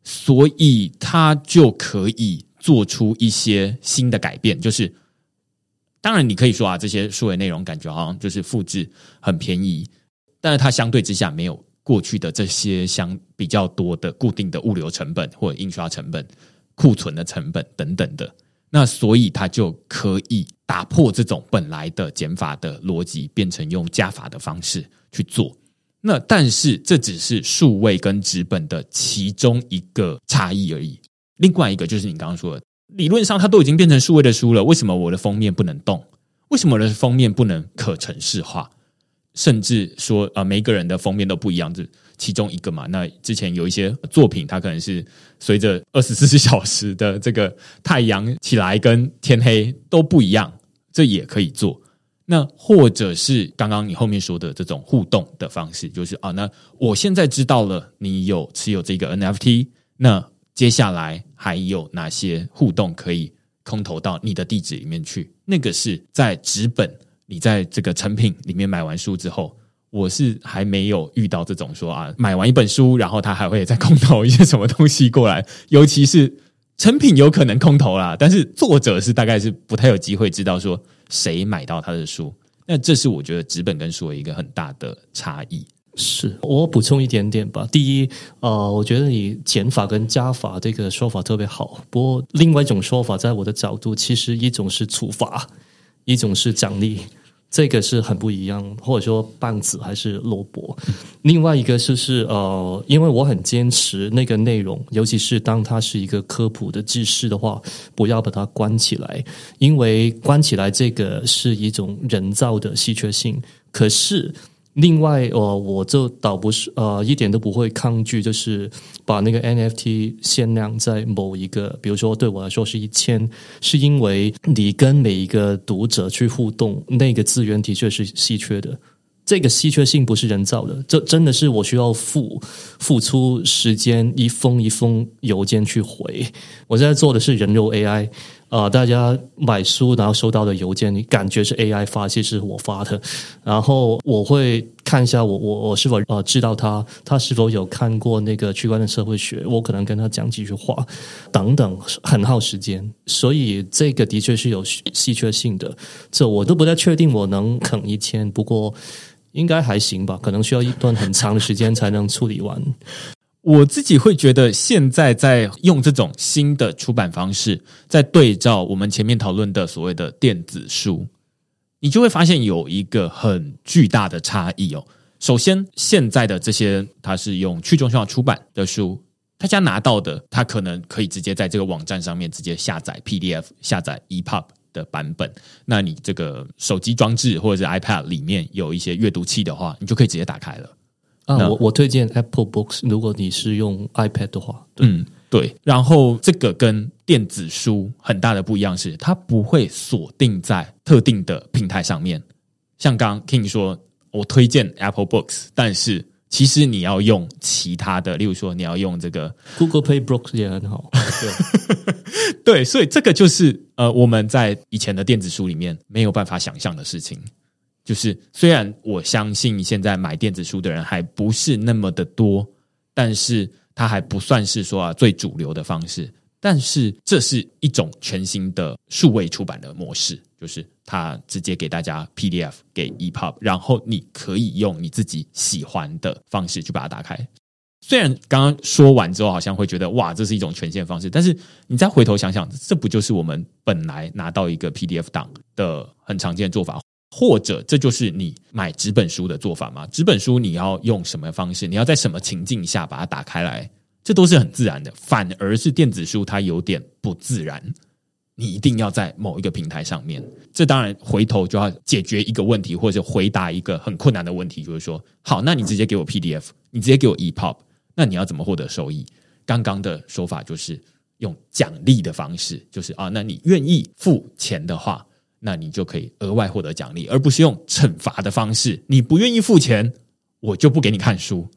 所以它就可以。做出一些新的改变，就是当然你可以说啊，这些数位内容感觉好像就是复制很便宜，但是它相对之下没有过去的这些相比较多的固定的物流成本或者印刷成本、库存的成本等等的，那所以它就可以打破这种本来的减法的逻辑，变成用加法的方式去做。那但是这只是数位跟纸本的其中一个差异而已。另外一个就是你刚刚说的，理论上它都已经变成数位的书了，为什么我的封面不能动？为什么我的封面不能可程式化？甚至说啊，每个人的封面都不一样，这其中一个嘛。那之前有一些作品，它可能是随着二十四 (laughs) 小时的这个太阳起来跟天黑都不一样，这也可以做。那或者是刚刚你后面说的这种互动的方式，就是啊，那我现在知道了你有持有这个 NFT，那。接下来还有哪些互动可以空投到你的地址里面去？那个是在纸本，你在这个成品里面买完书之后，我是还没有遇到这种说啊，买完一本书，然后他还会再空投一些什么东西过来。尤其是成品有可能空投啦，但是作者是大概是不太有机会知道说谁买到他的书。那这是我觉得纸本跟书的一个很大的差异。是我补充一点点吧。第一，呃，我觉得你减法跟加法这个说法特别好。不过，另外一种说法，在我的角度，其实一种是处罚，一种是奖励，这个是很不一样。或者说，棒子还是萝卜。另外一个就是呃，因为我很坚持那个内容，尤其是当它是一个科普的知识的话，不要把它关起来，因为关起来这个是一种人造的稀缺性。可是。另外，呃，我就倒不是呃一点都不会抗拒，就是把那个 NFT 限量在某一个，比如说对我来说是一千，是因为你跟每一个读者去互动，那个资源的确是稀缺的。这个稀缺性不是人造的，这真的是我需要付付出时间，一封一封邮件去回。我现在做的是人肉 AI。啊，大家买书然后收到的邮件，你感觉是 AI 发，其实是我发的。然后我会看一下我我我是否呃知道他，他是否有看过那个区块链社会学，我可能跟他讲几句话等等，很耗时间。所以这个的确是有稀缺性的，这我都不太确定我能啃一千，不过应该还行吧，可能需要一段很长的时间才能处理完。我自己会觉得，现在在用这种新的出版方式，在对照我们前面讨论的所谓的电子书，你就会发现有一个很巨大的差异哦。首先，现在的这些它是用去中心化出版的书，大家拿到的，他可能可以直接在这个网站上面直接下载 PDF，下载 EPUB 的版本。那你这个手机装置或者是 iPad 里面有一些阅读器的话，你就可以直接打开了。啊，我我推荐 Apple Books，如果你是用 iPad 的话，嗯，对。然后这个跟电子书很大的不一样是，它不会锁定在特定的平台上面。像刚 King 说，我推荐 Apple Books，但是其实你要用其他的，例如说你要用这个 Google Play Books 也很好。(laughs) 对，对，所以这个就是呃，我们在以前的电子书里面没有办法想象的事情。就是虽然我相信现在买电子书的人还不是那么的多，但是它还不算是说啊最主流的方式。但是这是一种全新的数位出版的模式，就是它直接给大家 PDF 给 EPUB，然后你可以用你自己喜欢的方式去把它打开。虽然刚刚说完之后好像会觉得哇，这是一种全新的方式，但是你再回头想想，这不就是我们本来拿到一个 PDF 档的很常见的做法？或者这就是你买纸本书的做法吗？纸本书你要用什么方式？你要在什么情境下把它打开来？这都是很自然的。反而是电子书它有点不自然，你一定要在某一个平台上面。这当然回头就要解决一个问题，或者回答一个很困难的问题，就是说，好，那你直接给我 PDF，你直接给我 EPUB，那你要怎么获得收益？刚刚的说法就是用奖励的方式，就是啊，那你愿意付钱的话。那你就可以额外获得奖励，而不是用惩罚的方式。你不愿意付钱，我就不给你看书。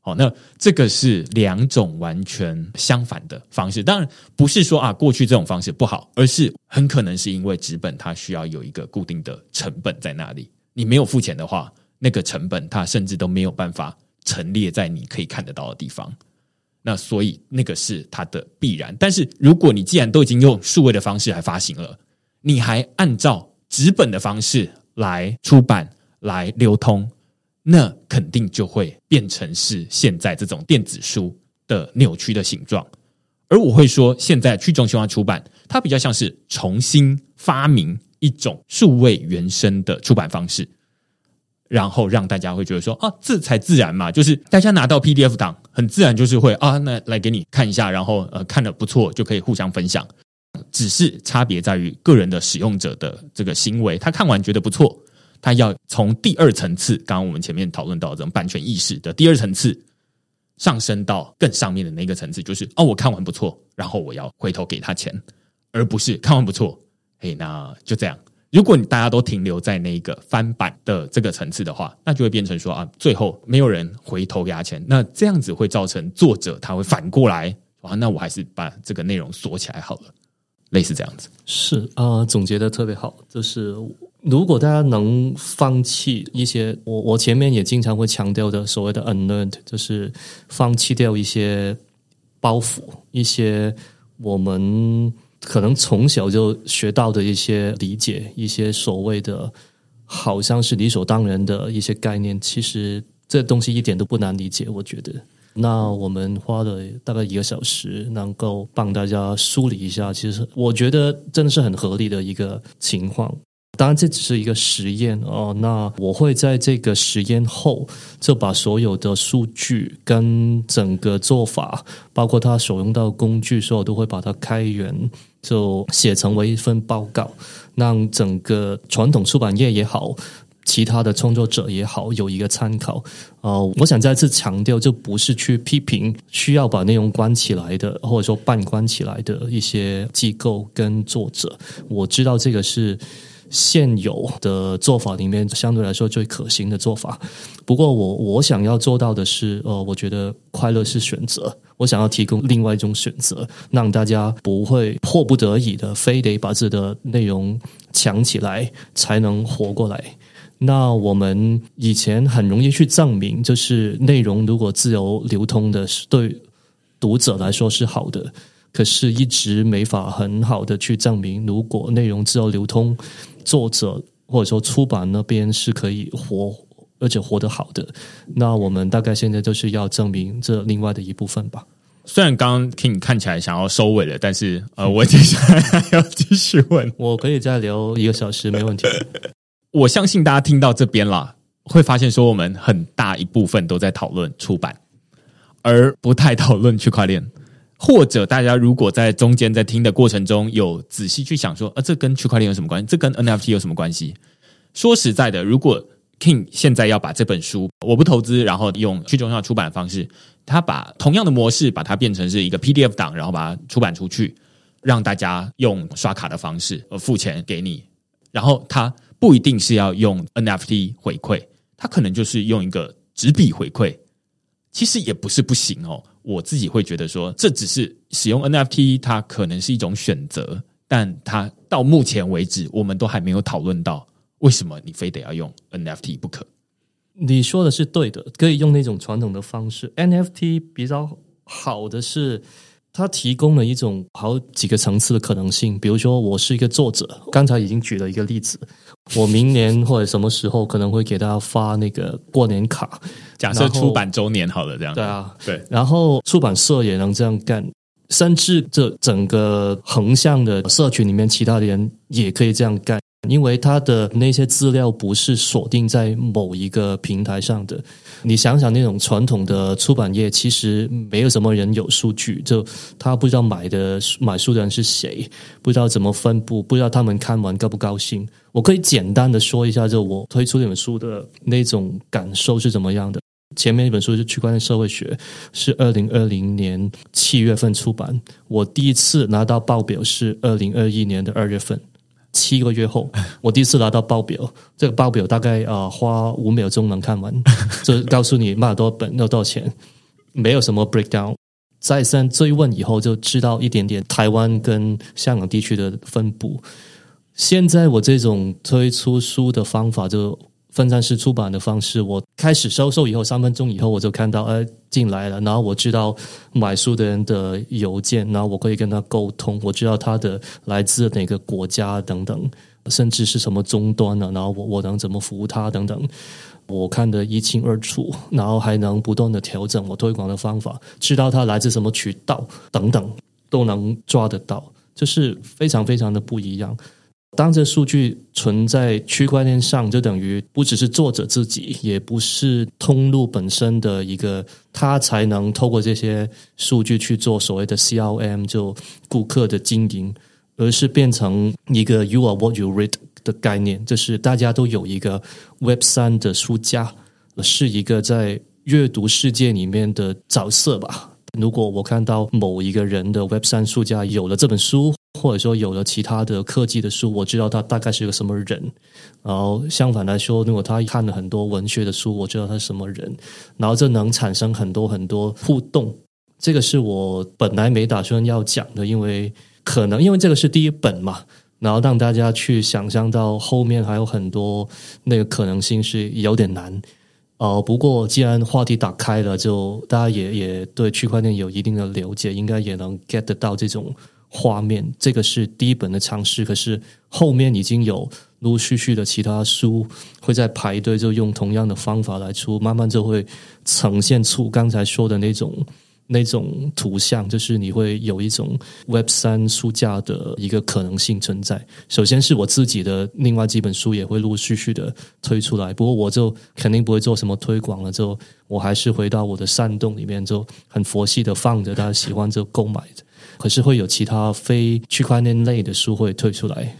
好，那这个是两种完全相反的方式。当然不是说啊，过去这种方式不好，而是很可能是因为纸本它需要有一个固定的成本在那里。你没有付钱的话，那个成本它甚至都没有办法陈列在你可以看得到的地方。那所以那个是它的必然。但是如果你既然都已经用数位的方式来发行了，你还按照纸本的方式来出版、来流通，那肯定就会变成是现在这种电子书的扭曲的形状。而我会说，现在去中心化出版，它比较像是重新发明一种数位原生的出版方式，然后让大家会觉得说啊，这才自然嘛，就是大家拿到 PDF 档，很自然就是会啊，那来给你看一下，然后呃，看的不错就可以互相分享。只是差别在于个人的使用者的这个行为，他看完觉得不错，他要从第二层次，刚刚我们前面讨论到这种版权意识的第二层次上升到更上面的那个层次，就是哦，我看完不错，然后我要回头给他钱，而不是看完不错，嘿，那就这样。如果你大家都停留在那个翻版的这个层次的话，那就会变成说啊，最后没有人回头给他钱，那这样子会造成作者他会反过来啊，那我还是把这个内容锁起来好了。类似这样子是啊，总结的特别好。就是如果大家能放弃一些，我我前面也经常会强调的所谓的 unlearned，就是放弃掉一些包袱，一些我们可能从小就学到的一些理解，一些所谓的好像是理所当然的一些概念，其实这东西一点都不难理解，我觉得。那我们花了大概一个小时，能够帮大家梳理一下。其实我觉得真的是很合理的一个情况。当然，这只是一个实验哦。那我会在这个实验后，就把所有的数据跟整个做法，包括他所用到工具，所有都会把它开源，就写成为一份报告，让整个传统出版业也好。其他的创作者也好，有一个参考。呃，我想再次强调，这不是去批评需要把内容关起来的，或者说半关起来的一些机构跟作者。我知道这个是现有的做法里面相对来说最可行的做法。不过，我我想要做到的是，呃，我觉得快乐是选择。我想要提供另外一种选择，让大家不会迫不得已的非得把自己的内容抢起来才能活过来。那我们以前很容易去证明，就是内容如果自由流通的，是对读者来说是好的。可是，一直没法很好的去证明，如果内容自由流通，作者或者说出版那边是可以活，而且活得好的。那我们大概现在就是要证明这另外的一部分吧。虽然刚刚听你看起来想要收尾了，但是呃，我接下来还要继续问，我可以再留一个小时，没问题。(laughs) 我相信大家听到这边了，会发现说我们很大一部分都在讨论出版，而不太讨论区块链。或者大家如果在中间在听的过程中有仔细去想说，呃，这跟区块链有什么关系？这跟 NFT 有什么关系？说实在的，如果 King 现在要把这本书我不投资，然后用去中心化出版的方式，他把同样的模式把它变成是一个 PDF 档，然后把它出版出去，让大家用刷卡的方式呃付钱给你，然后他不一定是要用 NFT 回馈，他可能就是用一个纸笔回馈，其实也不是不行哦。我自己会觉得说，这只是使用 NFT，它可能是一种选择，但它到目前为止，我们都还没有讨论到为什么你非得要用 NFT 不可。你说的是对的，可以用那种传统的方式。NFT 比较好的是。它提供了一种好几个层次的可能性，比如说我是一个作者，刚才已经举了一个例子，我明年或者什么时候可能会给大家发那个过年卡，假设出版周年好了，这样。对啊，对，然后出版社也能这样干，甚至这整个横向的社群里面，其他的人也可以这样干。因为它的那些资料不是锁定在某一个平台上的，你想想那种传统的出版业，其实没有什么人有数据，就他不知道买的买书的人是谁，不知道怎么分布，不知道他们看完高不高兴。我可以简单的说一下，就我推出这本书的那种感受是怎么样的。前面一本书是《区块链社会学》，是二零二零年七月份出版，我第一次拿到报表是二零二一年的二月份。七个月后，(laughs) 我第一次拿到报表，这个报表大概啊花五秒钟能看完，(laughs) 就告诉你卖了多少本，要多少钱，没有什么 breakdown。再三追问以后，就知道一点点台湾跟香港地区的分布。现在我这种推出书的方法就。分散式出版的方式，我开始销售以后，三分钟以后我就看到，呃，进来了。然后我知道买书的人的邮件，然后我可以跟他沟通，我知道他的来自哪个国家等等，甚至是什么终端呢？然后我我能怎么服务他等等，我看得一清二楚。然后还能不断的调整我推广的方法，知道他来自什么渠道等等，都能抓得到，就是非常非常的不一样。当这数据存在区块链上，就等于不只是作者自己，也不是通路本身的一个，他才能透过这些数据去做所谓的 CRM，就顾客的经营，而是变成一个 “You are what you read” 的概念，就是大家都有一个 Web 三的书架，是一个在阅读世界里面的角色吧。如果我看到某一个人的 Web 三书架有了这本书，或者说有了其他的科技的书，我知道他大概是个什么人。然后相反来说，如果他看了很多文学的书，我知道他是什么人。然后这能产生很多很多互动。这个是我本来没打算要讲的，因为可能因为这个是第一本嘛，然后让大家去想象到后面还有很多那个可能性是有点难。哦，不过既然话题打开了，就大家也也对区块链有一定的了解，应该也能 get 得到这种画面。这个是第一本的尝试，可是后面已经有陆陆续续的其他书会在排队，就用同样的方法来出，慢慢就会呈现出刚才说的那种。(laughs) 那种图像，就是你会有一种 Web 三书架的一个可能性存在。首先是我自己的另外几本书也会陆陆续续的推出来，不过我就肯定不会做什么推广了，就我还是回到我的山洞里面，就很佛系的放着，大家喜欢就购买的。可是会有其他非区块链类的书会推出来。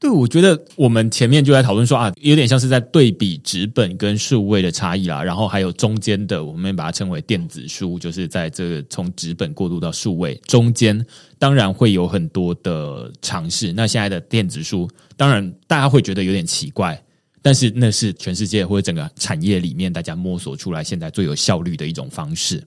对，我觉得我们前面就在讨论说啊，有点像是在对比纸本跟数位的差异啦，然后还有中间的，我们把它称为电子书，就是在这个从纸本过渡到数位中间，当然会有很多的尝试。那现在的电子书，当然大家会觉得有点奇怪，但是那是全世界或者整个产业里面大家摸索出来现在最有效率的一种方式。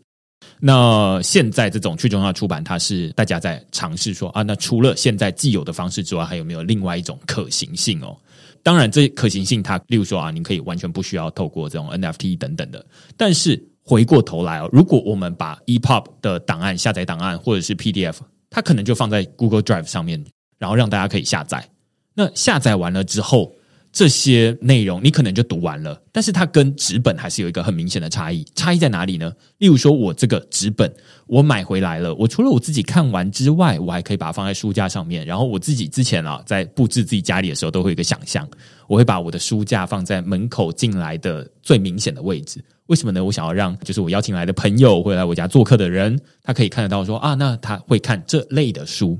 那现在这种去中心化出版，它是大家在尝试说啊，那除了现在既有的方式之外，还有没有另外一种可行性哦？当然，这可行性它，例如说啊，你可以完全不需要透过这种 NFT 等等的。但是回过头来哦，如果我们把 EPUB 的档案下载档案或者是 PDF，它可能就放在 Google Drive 上面，然后让大家可以下载。那下载完了之后，这些内容你可能就读完了，但是它跟纸本还是有一个很明显的差异。差异在哪里呢？例如说，我这个纸本我买回来了，我除了我自己看完之外，我还可以把它放在书架上面。然后我自己之前啊，在布置自己家里的时候，都会有一个想象，我会把我的书架放在门口进来的最明显的位置。为什么呢？我想要让就是我邀请来的朋友或者来我家做客的人，他可以看得到说啊，那他会看这类的书。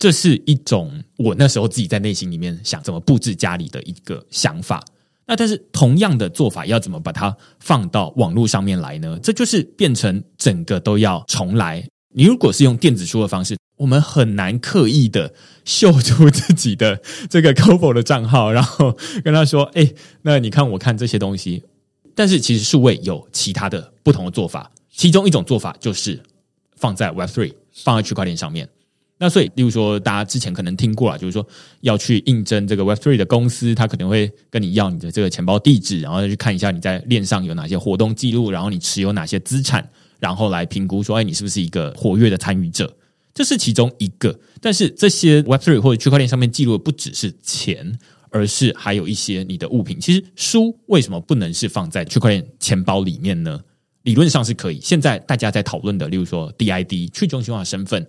这是一种我那时候自己在内心里面想怎么布置家里的一个想法。那但是同样的做法要怎么把它放到网络上面来呢？这就是变成整个都要重来。你如果是用电子书的方式，我们很难刻意的秀出自己的这个 c o b o 的账号，然后跟他说：“哎，那你看我看这些东西。”但是其实数位有其他的不同的做法，其中一种做法就是放在 Web Three，放在区块链上面。那所以，例如说，大家之前可能听过了，就是说要去应征这个 Web Three 的公司，他可能会跟你要你的这个钱包地址，然后再去看一下你在链上有哪些活动记录，然后你持有哪些资产，然后来评估说，哎，你是不是一个活跃的参与者？这是其中一个。但是这些 Web Three 或者区块链上面记录的不只是钱，而是还有一些你的物品。其实书为什么不能是放在区块链钱包里面呢？理论上是可以。现在大家在讨论的，例如说 DID 去中心化身份。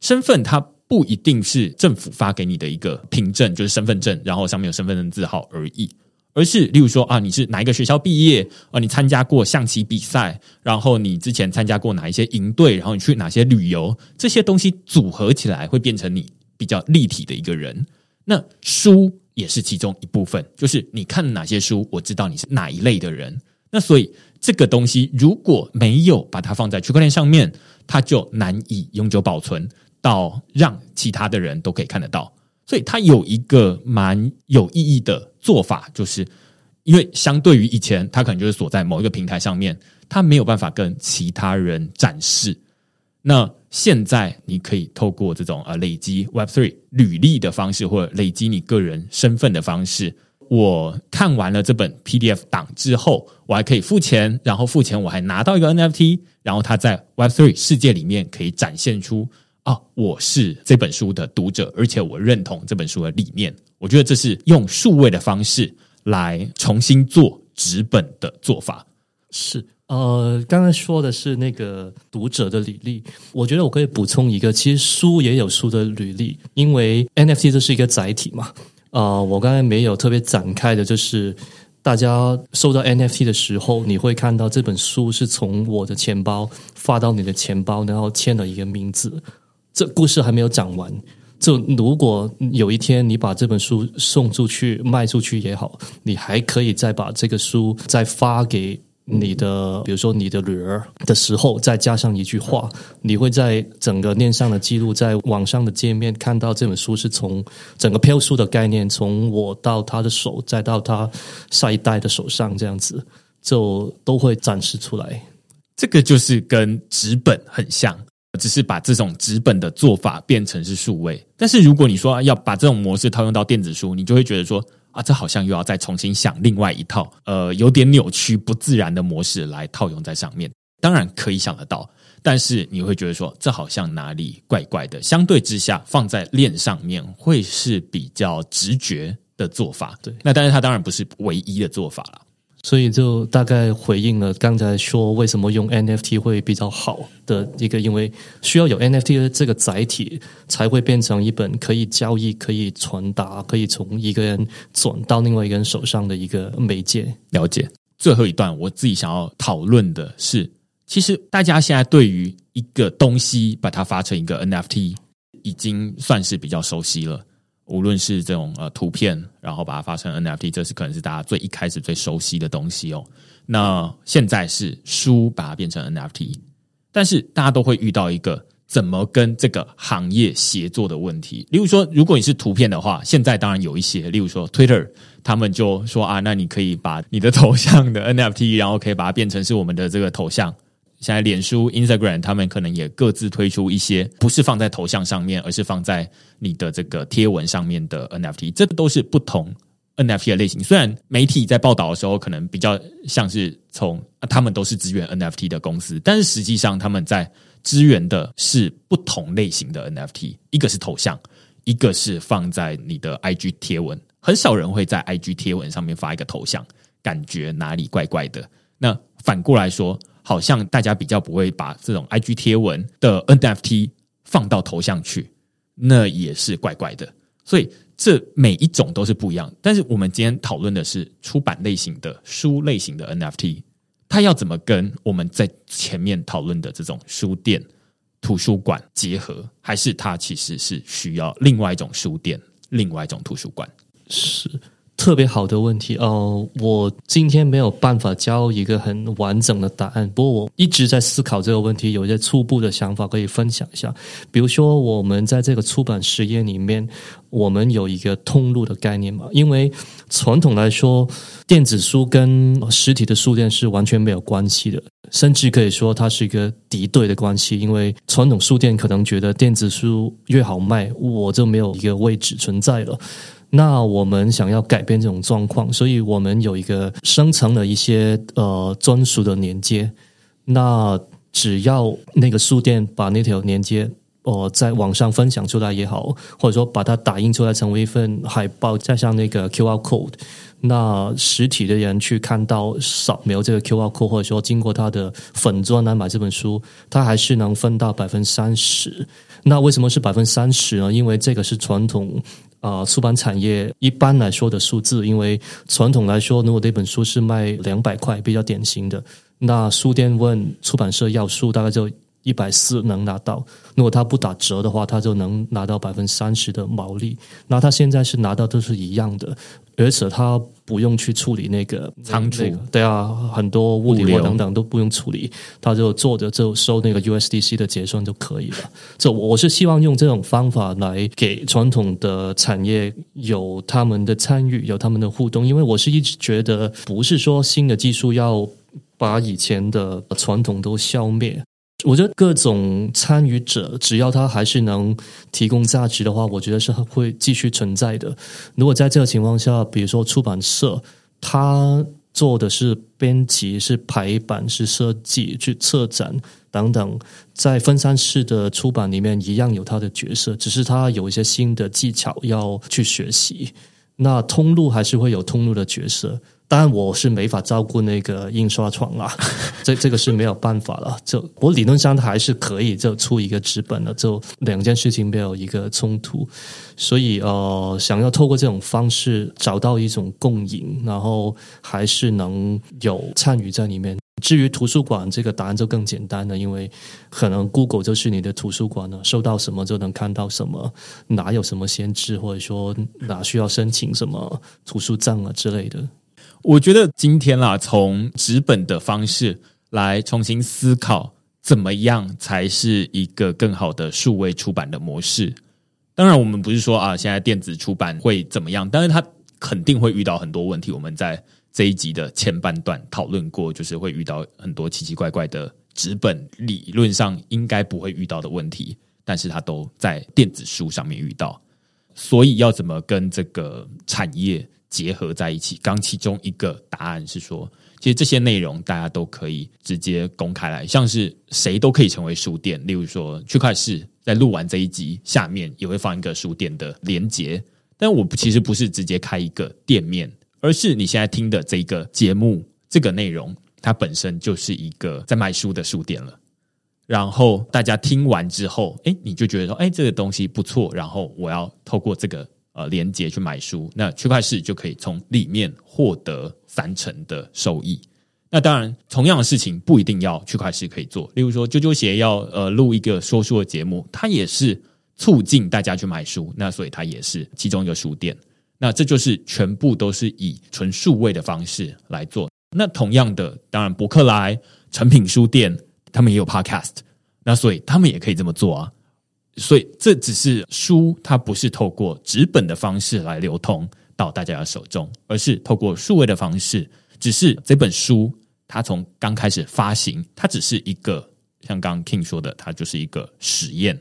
身份它不一定是政府发给你的一个凭证，就是身份证，然后上面有身份证字号而已，而是例如说啊，你是哪一个学校毕业啊？你参加过象棋比赛，然后你之前参加过哪一些营队，然后你去哪些旅游，这些东西组合起来会变成你比较立体的一个人。那书也是其中一部分，就是你看哪些书，我知道你是哪一类的人。那所以这个东西如果没有把它放在区块链上面，它就难以永久保存。到让其他的人都可以看得到，所以它有一个蛮有意义的做法，就是因为相对于以前，它可能就是锁在某一个平台上面，它没有办法跟其他人展示。那现在你可以透过这种呃累积 Web Three 履历的方式，或者累积你个人身份的方式，我看完了这本 PDF 档之后，我还可以付钱，然后付钱我还拿到一个 NFT，然后它在 Web Three 世界里面可以展现出。啊，我是这本书的读者，而且我认同这本书的理念。我觉得这是用数位的方式来重新做纸本的做法。是，呃，刚才说的是那个读者的履历，我觉得我可以补充一个，其实书也有书的履历，因为 NFT 这是一个载体嘛。呃，我刚才没有特别展开的，就是大家收到 NFT 的时候，你会看到这本书是从我的钱包发到你的钱包，然后签了一个名字。这故事还没有讲完。就如果有一天你把这本书送出去卖出去也好，你还可以再把这个书再发给你的，比如说你的女儿的时候，再加上一句话，你会在整个链上的记录，在网上的界面看到这本书是从整个票书的概念，从我到他的手，再到他下一代的手上，这样子就都会展示出来。这个就是跟纸本很像。只是把这种纸本的做法变成是数位，但是如果你说要把这种模式套用到电子书，你就会觉得说啊，这好像又要再重新想另外一套，呃，有点扭曲、不自然的模式来套用在上面。当然可以想得到，但是你会觉得说这好像哪里怪怪的。相对之下，放在链上面会是比较直觉的做法。对，那但是它当然不是唯一的做法了。所以就大概回应了刚才说为什么用 NFT 会比较好的一个，因为需要有 NFT 的这个载体，才会变成一本可以交易、可以传达、可以从一个人转到另外一个人手上的一个媒介。了解。最后一段，我自己想要讨论的是，其实大家现在对于一个东西把它发成一个 NFT，已经算是比较熟悉了。无论是这种呃图片，然后把它发成 NFT，这是可能是大家最一开始最熟悉的东西哦。那现在是书把它变成 NFT，但是大家都会遇到一个怎么跟这个行业协作的问题。例如说，如果你是图片的话，现在当然有一些，例如说 Twitter，他们就说啊，那你可以把你的头像的 NFT，然后可以把它变成是我们的这个头像。现在脸书、Instagram 他们可能也各自推出一些，不是放在头像上面，而是放在你的这个贴文上面的 NFT，这都是不同 NFT 的类型。虽然媒体在报道的时候，可能比较像是从他们都是支援 NFT 的公司，但是实际上他们在支援的是不同类型的 NFT，一个是头像，一个是放在你的 IG 贴文。很少人会在 IG 贴文上面发一个头像，感觉哪里怪怪的。那反过来说，好像大家比较不会把这种 IG 贴文的 NFT 放到头像去，那也是怪怪的。所以这每一种都是不一样。但是我们今天讨论的是出版类型的书类型的 NFT，它要怎么跟我们在前面讨论的这种书店、图书馆结合？还是它其实是需要另外一种书店、另外一种图书馆？是。特别好的问题哦，我今天没有办法交一个很完整的答案，不过我一直在思考这个问题，有一些初步的想法可以分享一下。比如说，我们在这个出版实验里面，我们有一个通路的概念嘛？因为传统来说，电子书跟实体的书店是完全没有关系的，甚至可以说它是一个敌对的关系。因为传统书店可能觉得电子书越好卖，我就没有一个位置存在了。那我们想要改变这种状况，所以我们有一个生成了一些呃专属的连接。那只要那个书店把那条连接呃在网上分享出来也好，或者说把它打印出来成为一份海报，加上那个 QR code，那实体的人去看到扫描这个 QR code，或者说经过他的粉钻来买这本书，他还是能分到百分之三十。那为什么是百分之三十呢？因为这个是传统。啊，出版产业一般来说的数字，因为传统来说，如果这本书是卖两百块，比较典型的，那书店问出版社要书，大概就一百四能拿到。如果他不打折的话，他就能拿到百分之三十的毛利。那他现在是拿到都是一样的。而且他不用去处理那个仓储，对啊，很多物流等等都不用处理，他就做着就收那个 USDC 的结算就可以了。这我是希望用这种方法来给传统的产业有他们的参与，有他们的互动，因为我是一直觉得不是说新的技术要把以前的传统都消灭。我觉得各种参与者，只要他还是能提供价值的话，我觉得是会继续存在的。如果在这个情况下，比如说出版社，他做的是编辑、是排版、是设计、去策展等等，在分散式的出版里面一样有他的角色，只是他有一些新的技巧要去学习。那通路还是会有通路的角色。当然，我是没法照顾那个印刷厂啊，(laughs) 这这个是没有办法了。就我理论上还是可以就出一个纸本的，就两件事情没有一个冲突。所以呃，想要透过这种方式找到一种共赢，然后还是能有参与在里面。至于图书馆这个答案就更简单了，因为可能 Google 就是你的图书馆了，收到什么就能看到什么，哪有什么限制，或者说哪需要申请什么图书证啊之类的。我觉得今天啦，从纸本的方式来重新思考，怎么样才是一个更好的数位出版的模式。当然，我们不是说啊，现在电子出版会怎么样，但是它肯定会遇到很多问题。我们在这一集的前半段讨论过，就是会遇到很多奇奇怪怪的纸本理论上应该不会遇到的问题，但是它都在电子书上面遇到。所以要怎么跟这个产业？结合在一起，刚其中一个答案是说，其实这些内容大家都可以直接公开来，像是谁都可以成为书店。例如说，区块市在录完这一集下面也会放一个书店的连接，但我其实不是直接开一个店面，而是你现在听的这个节目，这个内容它本身就是一个在卖书的书店了。然后大家听完之后，哎，你就觉得说，哎，这个东西不错，然后我要透过这个。呃，连接去买书，那区块市就可以从里面获得三成的收益。那当然，同样的事情不一定要区块市可以做。例如说，啾啾鞋要呃录一个说书的节目，它也是促进大家去买书，那所以它也是其中一个书店。那这就是全部都是以纯数位的方式来做。那同样的，当然博客来、成品书店他们也有 Podcast，那所以他们也可以这么做啊。所以这只是书，它不是透过纸本的方式来流通到大家的手中，而是透过数位的方式。只是这本书，它从刚开始发行，它只是一个像刚 King 说的，它就是一个实验。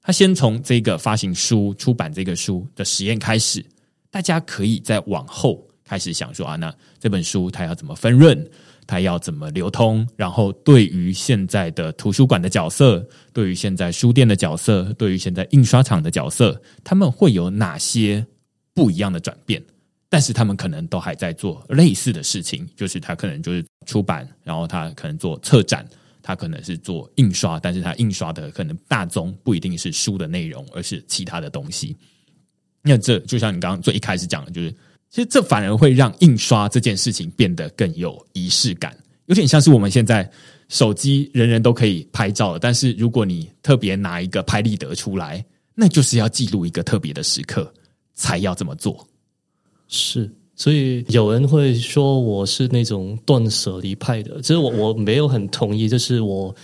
它先从这个发行书、出版这个书的实验开始，大家可以再往后开始想说啊，那这本书它要怎么分润？它要怎么流通？然后对于现在的图书馆的角色，对于现在书店的角色，对于现在印刷厂的角色，他们会有哪些不一样的转变，但是他们可能都还在做类似的事情，就是他可能就是出版，然后他可能做策展，他可能是做印刷，但是他印刷的可能大宗不一定是书的内容，而是其他的东西。那这就像你刚刚最一开始讲的，就是其实这反而会让印刷这件事情变得更有仪式感，有点像是我们现在手机人人都可以拍照了，但是如果你特别拿一个拍立得出来，那就是要记录一个特别的时刻才要这么做。是，所以有人会说我是那种断舍离派的，其实我我没有很同意，就是我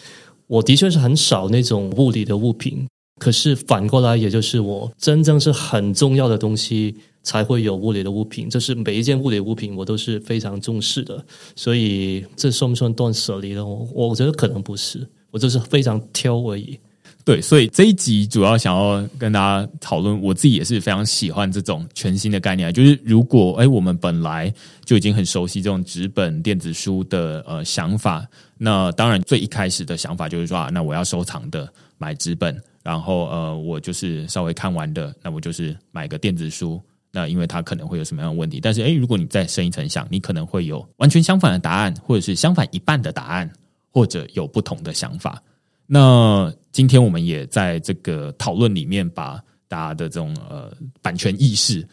我的确是很少那种物理的物品。可是反过来，也就是我真正是很重要的东西，才会有物理的物品。这是每一件物理物品，我都是非常重视的。所以，这算不算断舍离呢？我我觉得可能不是，我就是非常挑而已。对，所以这一集主要想要跟大家讨论，我自己也是非常喜欢这种全新的概念。就是如果哎，我们本来就已经很熟悉这种纸本电子书的呃想法，那当然最一开始的想法就是说啊，那我要收藏的买纸本。然后呃，我就是稍微看完的，那我就是买个电子书。那因为它可能会有什么样的问题？但是诶，如果你再深一层想，你可能会有完全相反的答案，或者是相反一半的答案，或者有不同的想法。那今天我们也在这个讨论里面，把大家的这种呃版权意识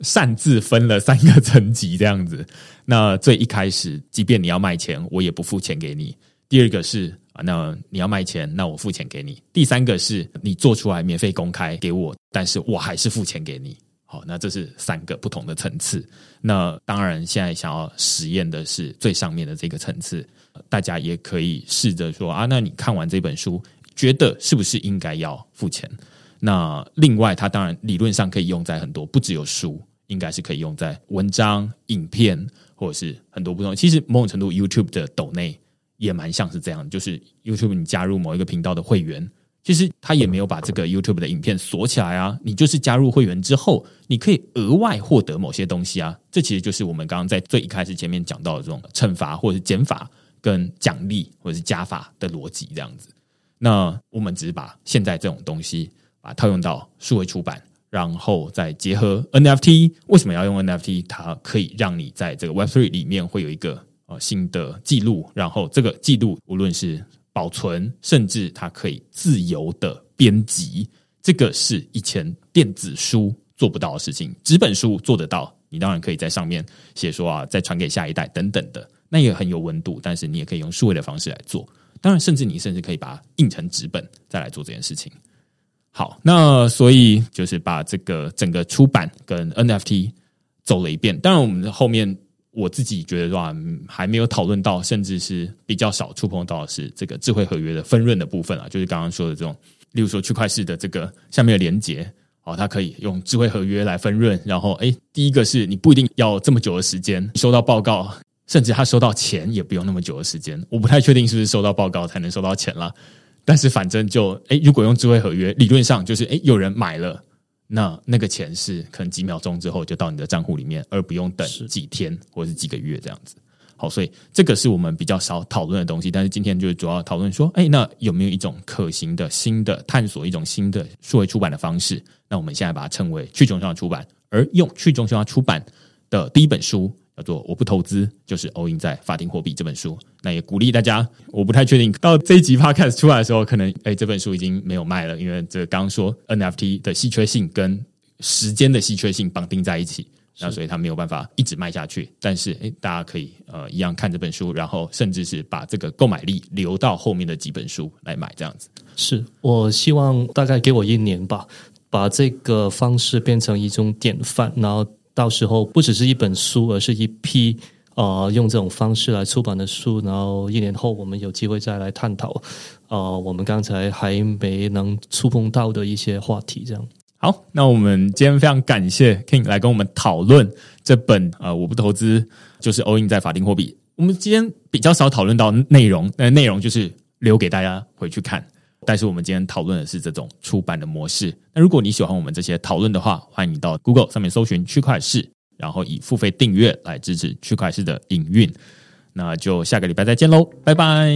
擅自分了三个层级，这样子。那最一开始，即便你要卖钱，我也不付钱给你。第二个是。那你要卖钱，那我付钱给你。第三个是你做出来免费公开给我，但是我还是付钱给你。好，那这是三个不同的层次。那当然，现在想要实验的是最上面的这个层次。大家也可以试着说啊，那你看完这本书，觉得是不是应该要付钱？那另外，它当然理论上可以用在很多，不只有书，应该是可以用在文章、影片，或者是很多不同。其实某种程度，YouTube 的抖内。也蛮像是这样，就是 YouTube 你加入某一个频道的会员，其实他也没有把这个 YouTube 的影片锁起来啊。你就是加入会员之后，你可以额外获得某些东西啊。这其实就是我们刚刚在最一开始前面讲到的这种惩罚或者是减法跟奖励或者是加法的逻辑这样子。那我们只是把现在这种东西把套用到数位出版，然后再结合 NFT。为什么要用 NFT？它可以让你在这个 Web3 里面会有一个。呃，新的记录，然后这个记录无论是保存，甚至它可以自由的编辑，这个是以前电子书做不到的事情，纸本书做得到。你当然可以在上面写说啊，再传给下一代等等的，那也很有温度。但是你也可以用数位的方式来做，当然，甚至你甚至可以把它印成纸本再来做这件事情。好，那所以就是把这个整个出版跟 NFT 走了一遍。当然，我们后面。我自己觉得说，还没有讨论到，甚至是比较少触碰到的是这个智慧合约的分润的部分啊，就是刚刚说的这种，例如说区块式的这个下面的连接，哦，它可以用智慧合约来分润，然后哎，第一个是你不一定要这么久的时间收到报告，甚至他收到钱也不用那么久的时间，我不太确定是不是收到报告才能收到钱了，但是反正就哎，如果用智慧合约，理论上就是哎，有人买了。那那个钱是可能几秒钟之后就到你的账户里面，而不用等几天或者是几个月这样子。好，所以这个是我们比较少讨论的东西。但是今天就是主要讨论说，哎，那有没有一种可行的新的探索，一种新的数位出版的方式？那我们现在把它称为去中心化出版，而用去中心化出版的第一本书。叫做我不投资，就是 all in 在法定货币这本书。那也鼓励大家，我不太确定到这一集 podcast 出来的时候，可能哎这本书已经没有卖了，因为这刚刚说 NFT 的稀缺性跟时间的稀缺性绑定在一起，那所以它没有办法一直卖下去。但是诶，大家可以呃一样看这本书，然后甚至是把这个购买力留到后面的几本书来买，这样子。是我希望大概给我一年吧，把这个方式变成一种典范，然后。到时候不只是一本书，而是一批呃用这种方式来出版的书。然后一年后，我们有机会再来探讨呃我们刚才还没能触碰到的一些话题。这样好，那我们今天非常感谢 King 来跟我们讨论这本呃我不投资就是 all in 在法定货币。我们今天比较少讨论到内容，那内容就是留给大家回去看。但是我们今天讨论的是这种出版的模式。那如果你喜欢我们这些讨论的话，欢迎到 Google 上面搜寻区块市，然后以付费订阅来支持区块市的营运。那就下个礼拜再见喽，拜拜。